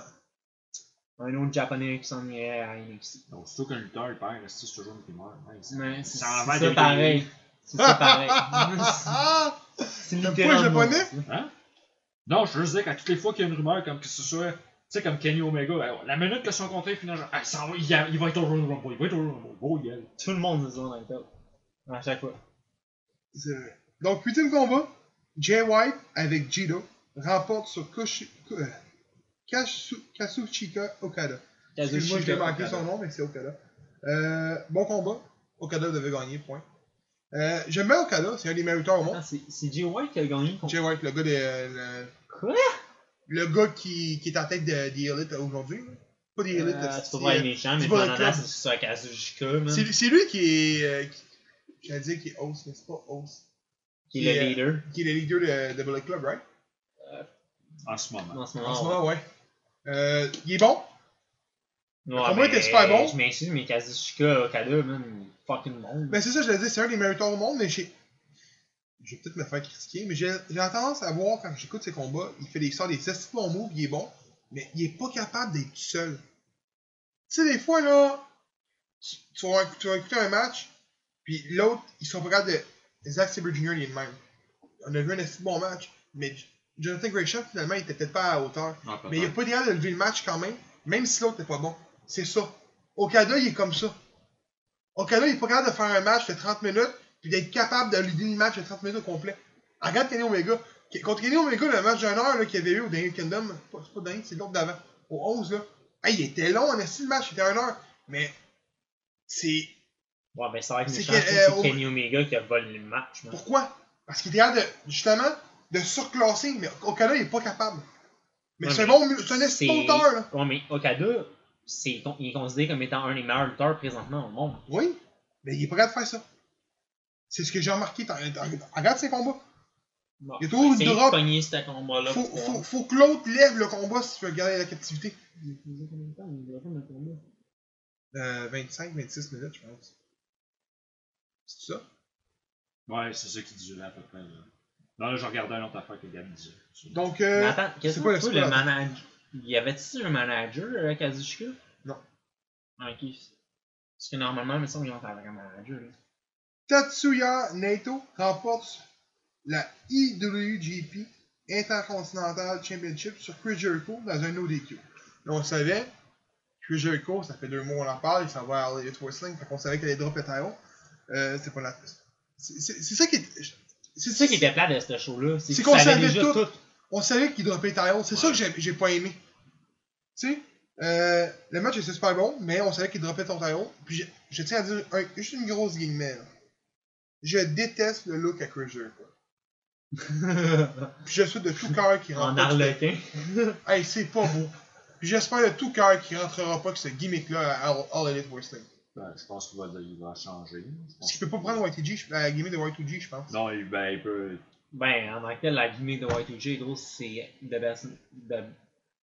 Un autre japonais qui s'en irait à NXT. Donc, surtout qu'un lutteur, il perd, c'est toujours une rumeur. Ouais, c'est- Mais c'est ça pareil. C'est ça pareil. Ah! <laughs> c'est les littéralement Japonais? Hein? Non, je veux juste dire qu'à toutes les fois qu'il y a une rumeur, comme que ce soit, tu sais, comme Kenny Omega, hey, la minute que son contrat est fini, genre, hey, ça va, il, y a- il va être au Royal Rumble, il va être au Royal Rumble, oh yeah. Tout le monde dit ça dans le top. À chaque fois. C'est vrai. Donc, huitième combat. Jay White avec Jido remporte sur Koshi- Ko- euh, Kasu- Kazuchika Okada. Excuse-moi, je l'ai manqué son nom, mais c'est Okada. Euh, bon combat. Okada devait gagner, point. Euh, J'aime bien Okada, c'est un des meilleurs lutteurs au monde. Ah, c'est Jay White qui a gagné contre. Jay White, le gars de. Le, Quoi? le gars qui, qui est en tête de, des Elite aujourd'hui. Pas des Elite, Euh, c'est- pas vrai méchant, mais Club. c'est sur Kazuchika, man. c'est c'est lui qui est. Euh, qui, J'allais dire qui est host, mais c'est pas host. Qui est le est- leader Qui est le leader de, de Bullet Club, right? En ce moment. en ce En moment. ce moment, ouais. Euh, il est bon. Ouais, combat mais était super bon. Je m'excuse, mais Kazuchika, Okada, man, il fucking bon. Ben c'est ça, je l'ai dit, c'est un des meilleurs au monde, mais j'ai. Je vais peut-être me faire critiquer, mais j'ai tendance à voir quand j'écoute ses combats, il fait des sorts des assez bons moves, il est bon, mais il est pas capable d'être tout seul. Tu sais, des fois, là, tu, tu vas, tu vas écouter un match, puis l'autre, ils sont pas capables de. Zack Sabre Jr., il est le même. On a vu un assez bon match, mais Jonathan Gresham, finalement, il était peut-être pas à la hauteur. Ah. Mais il a pas idéal de lever le match quand même, même si l'autre n'est pas bon. C'est ça. Okada, il est comme ça. Okada, il est pas capable de faire un match de 30 minutes, puis d'être capable de lever le match de 30 minutes au complet. Regarde Kenny Omega. Contre Kenny Omega, le match d'une heure qu'il y avait eu au Daniel Kingdom, c'est pas- Daniel, c'est l'autre d'avant, au 11, là. Hey, il était long, on a le match, il était une heure. Mais, c'est. Ouais, ben c'est vrai que C'est euh, Kenny Omega qui a volé le match. Pourquoi? Parce qu'il était capable de, justement, de surclasser, mais Okada, il est pas capable. Mais Ouais, c'est mais bon, c'est un lutteur, là. Ouais, mais Okada, c'est il est considéré comme étant un des meilleurs lutteurs présentement au monde. Oui, mais il est pas capable de faire ça. C'est ce que j'ai remarqué. Regarde ses combats. Bon, Il y a toujours une de drop. combat-là. Faut, faut, faut que l'autre lève le combat si tu veux garder la captivité. Il faisait combien de temps, il devrait faire le combat? Euh, 25, 26 minutes, je pense. C'est ça? Ouais, c'est ça qui durait à peu près. Là. Non, là, je regardais une autre affaire que Gab disait. Donc, Mais euh, attends, qu'est-ce c'est que quoi le le manager. Y avait-tu un manager à Kazuchika? Non. Ok. Parce que normalement, me semble qu'ils ont avec un manager. là. Tatsuya Naito remporte la IWGP Intercontinental Championship sur Chris Jericho dans un ODQ. Là, on savait, Chris Jericho, ça fait deux mois qu'on en parle, il s'en va à Elite Wrestling, fait qu'on savait qu'elle allait drop le title. Euh, c'est pas la. C'est ça qui est. C'est ça qui était plat de ce show-là. C'est qu'on ça avait savait déjà tout. tout. On savait qu'il dropait le title, c'est ça que j'ai- j'ai pas aimé. Tu sais, euh, le match était super bon, mais on savait qu'il dropait ton title. Puis je, je tiens à dire un- juste une grosse guillemette. là. Je déteste le look à Jericho. <laughs> Puis je souhaite de tout cœur qu'il en rentre pas. arlequin. Hey, c'est pas beau. Puis j'espère de tout cœur qu'il rentrera pas avec ce gimmick-là à All, Elite Wrestling. Ben, je pense qu'il va, il va changer. Je Parce qu'il peut pas prendre YTG, je- la gimmick de Y2G, je pense. Non, il, ben, il peut. Ben, en tel, la gimmick de Y2J, gros, c'est the best. The,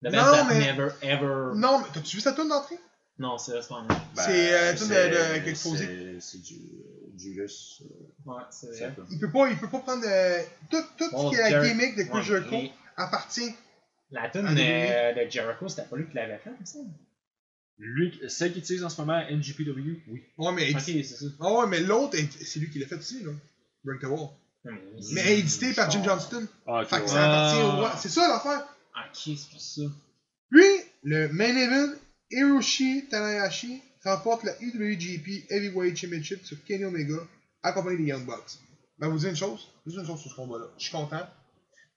the best Non, that mais- never ever. Non, mais t'as-tu vu sa tune d'entrée? Non, c'est pas. Ben, C'est, euh, tout de- c'est- de- quelque chose. c'est- C'est du. euh, Julius. euh, Ouais, c'est vrai. Il peut pas, il peut pas prendre. euh, tout tout Bon, ce qui est la gimmick de Chris Ouais, Jericho et appartient. La tune euh, de Jericho, c'était pas lui qui l'avait fait, ça? Lui, celle qu'il utilise en ce moment, NGPW, oui. Ouais, mais, Ok, c'est ça. Ah ouais, mais l'autre, c'est lui qui l'a fait aussi, là. Break the Wall. Mais- Mais édité par Jim Ah. Johnston. Ah, Fait que ouais. ça appartient au Ah. roi. C'est ça l'affaire? Ok, c'est pour ça? Puis, le main event, Hiroshi Tanahashi remporte la IWGP Heavyweight Championship sur Kenny Omega, accompagné des Young Bucks. Ben, vous dire une chose, juste une chose sur ce combat-là. Je suis content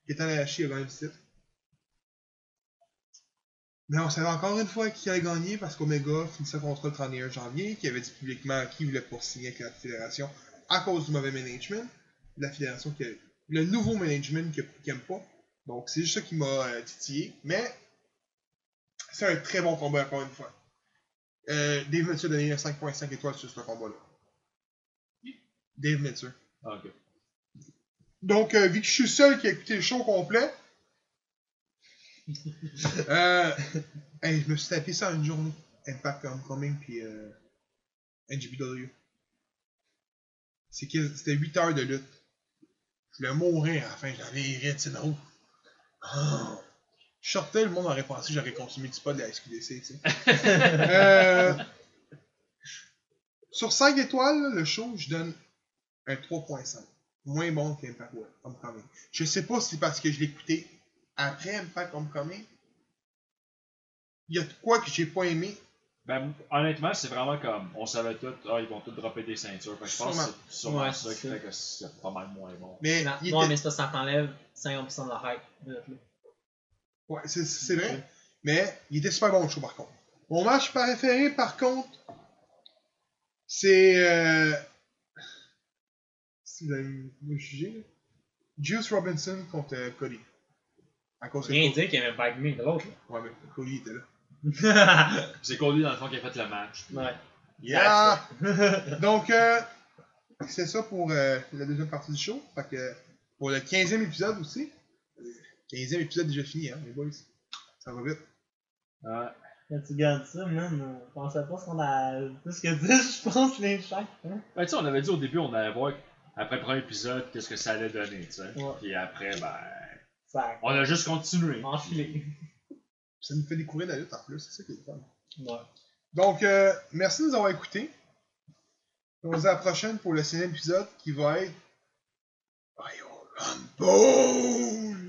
que Tanahashi a gagné le titre. Mais on savait encore une fois qui allait gagner parce qu'Omega finissait son contrat le 31 janvier, qui avait dit publiquement qu'il voulait pas signer avec la fédération à cause du mauvais management. La fédération qui a, le nouveau management qui aime pas. Donc c'est juste ça qui m'a euh, titillé. Mais c'est un très bon combat encore une fois. Euh, Dave Meltzer a donné un 5.5 étoiles sur ce combat-là. Dave Meltzer. Ah, ok. Donc, euh, vu que je suis seul qui a écouté le show complet, <laughs> euh, hey, je me suis tapé ça en une journée. Impact Homecoming puis que- C'était 8 heures de lutte. Je voulais mourir à la fin, j'avais les rétines rouges. Ah. Je sortais, le monde aurait pensé que j'aurais consumé du pot de la SQDC, tu sais. <laughs> Euh, sur 5 étoiles, le show, je donne un 3.5. Moins bon qu'Impact Homecoming. Je sais pas si c'est parce que je écouté après Impact Homecoming. Il y a de quoi que j'ai pas aimé. Ben, honnêtement, c'est vraiment comme. On savait tout, ah, ils vont tous dropper des ceintures. Fait que je pense Sûrement. que c'est sûrement Ouais, ça qui c'est fait que c'est pas mal moins bon. Mais, Non, il était- mais c'est parce que ça t'enlève 50% de la hype. de l'autre, là. Ouais, c'est, c'est vrai. Mais il était super bon le show par contre. Mon match préféré par contre, c'est. Euh... Si vous allez me juger, là. Juice Robinson contre euh, Cody. À cause que Rien dire qu'il y avait pas gimmick de l'autre. Ouais, mais Cody était là. <laughs> C'est Cody dans le fond qui a fait le match. ouais. Yeah! <laughs> Donc, euh, c'est ça pour euh, la deuxième partie du show. Fait que pour le 15e épisode aussi. Le 15e épisode déjà fini, hein, les boys. Ça va vite. Ouais. Quand tu regardes ça, man, on pensait pas qu'on a plus que 10, je pense, les chaque. Hein? Ben, tu sais, on avait dit au début, on allait voir après le premier épisode qu'est-ce que ça allait donner, tu sais. Ouais. Puis après, ben. Ça On a juste continué. a enfilé. Ça nous fait découvrir la lutte en plus, c'est ça qui est le fun. Ouais. Donc, euh, merci de nous avoir écoutés. On se dit à la prochaine pour le 6 épisode qui va être. Royal Rumble!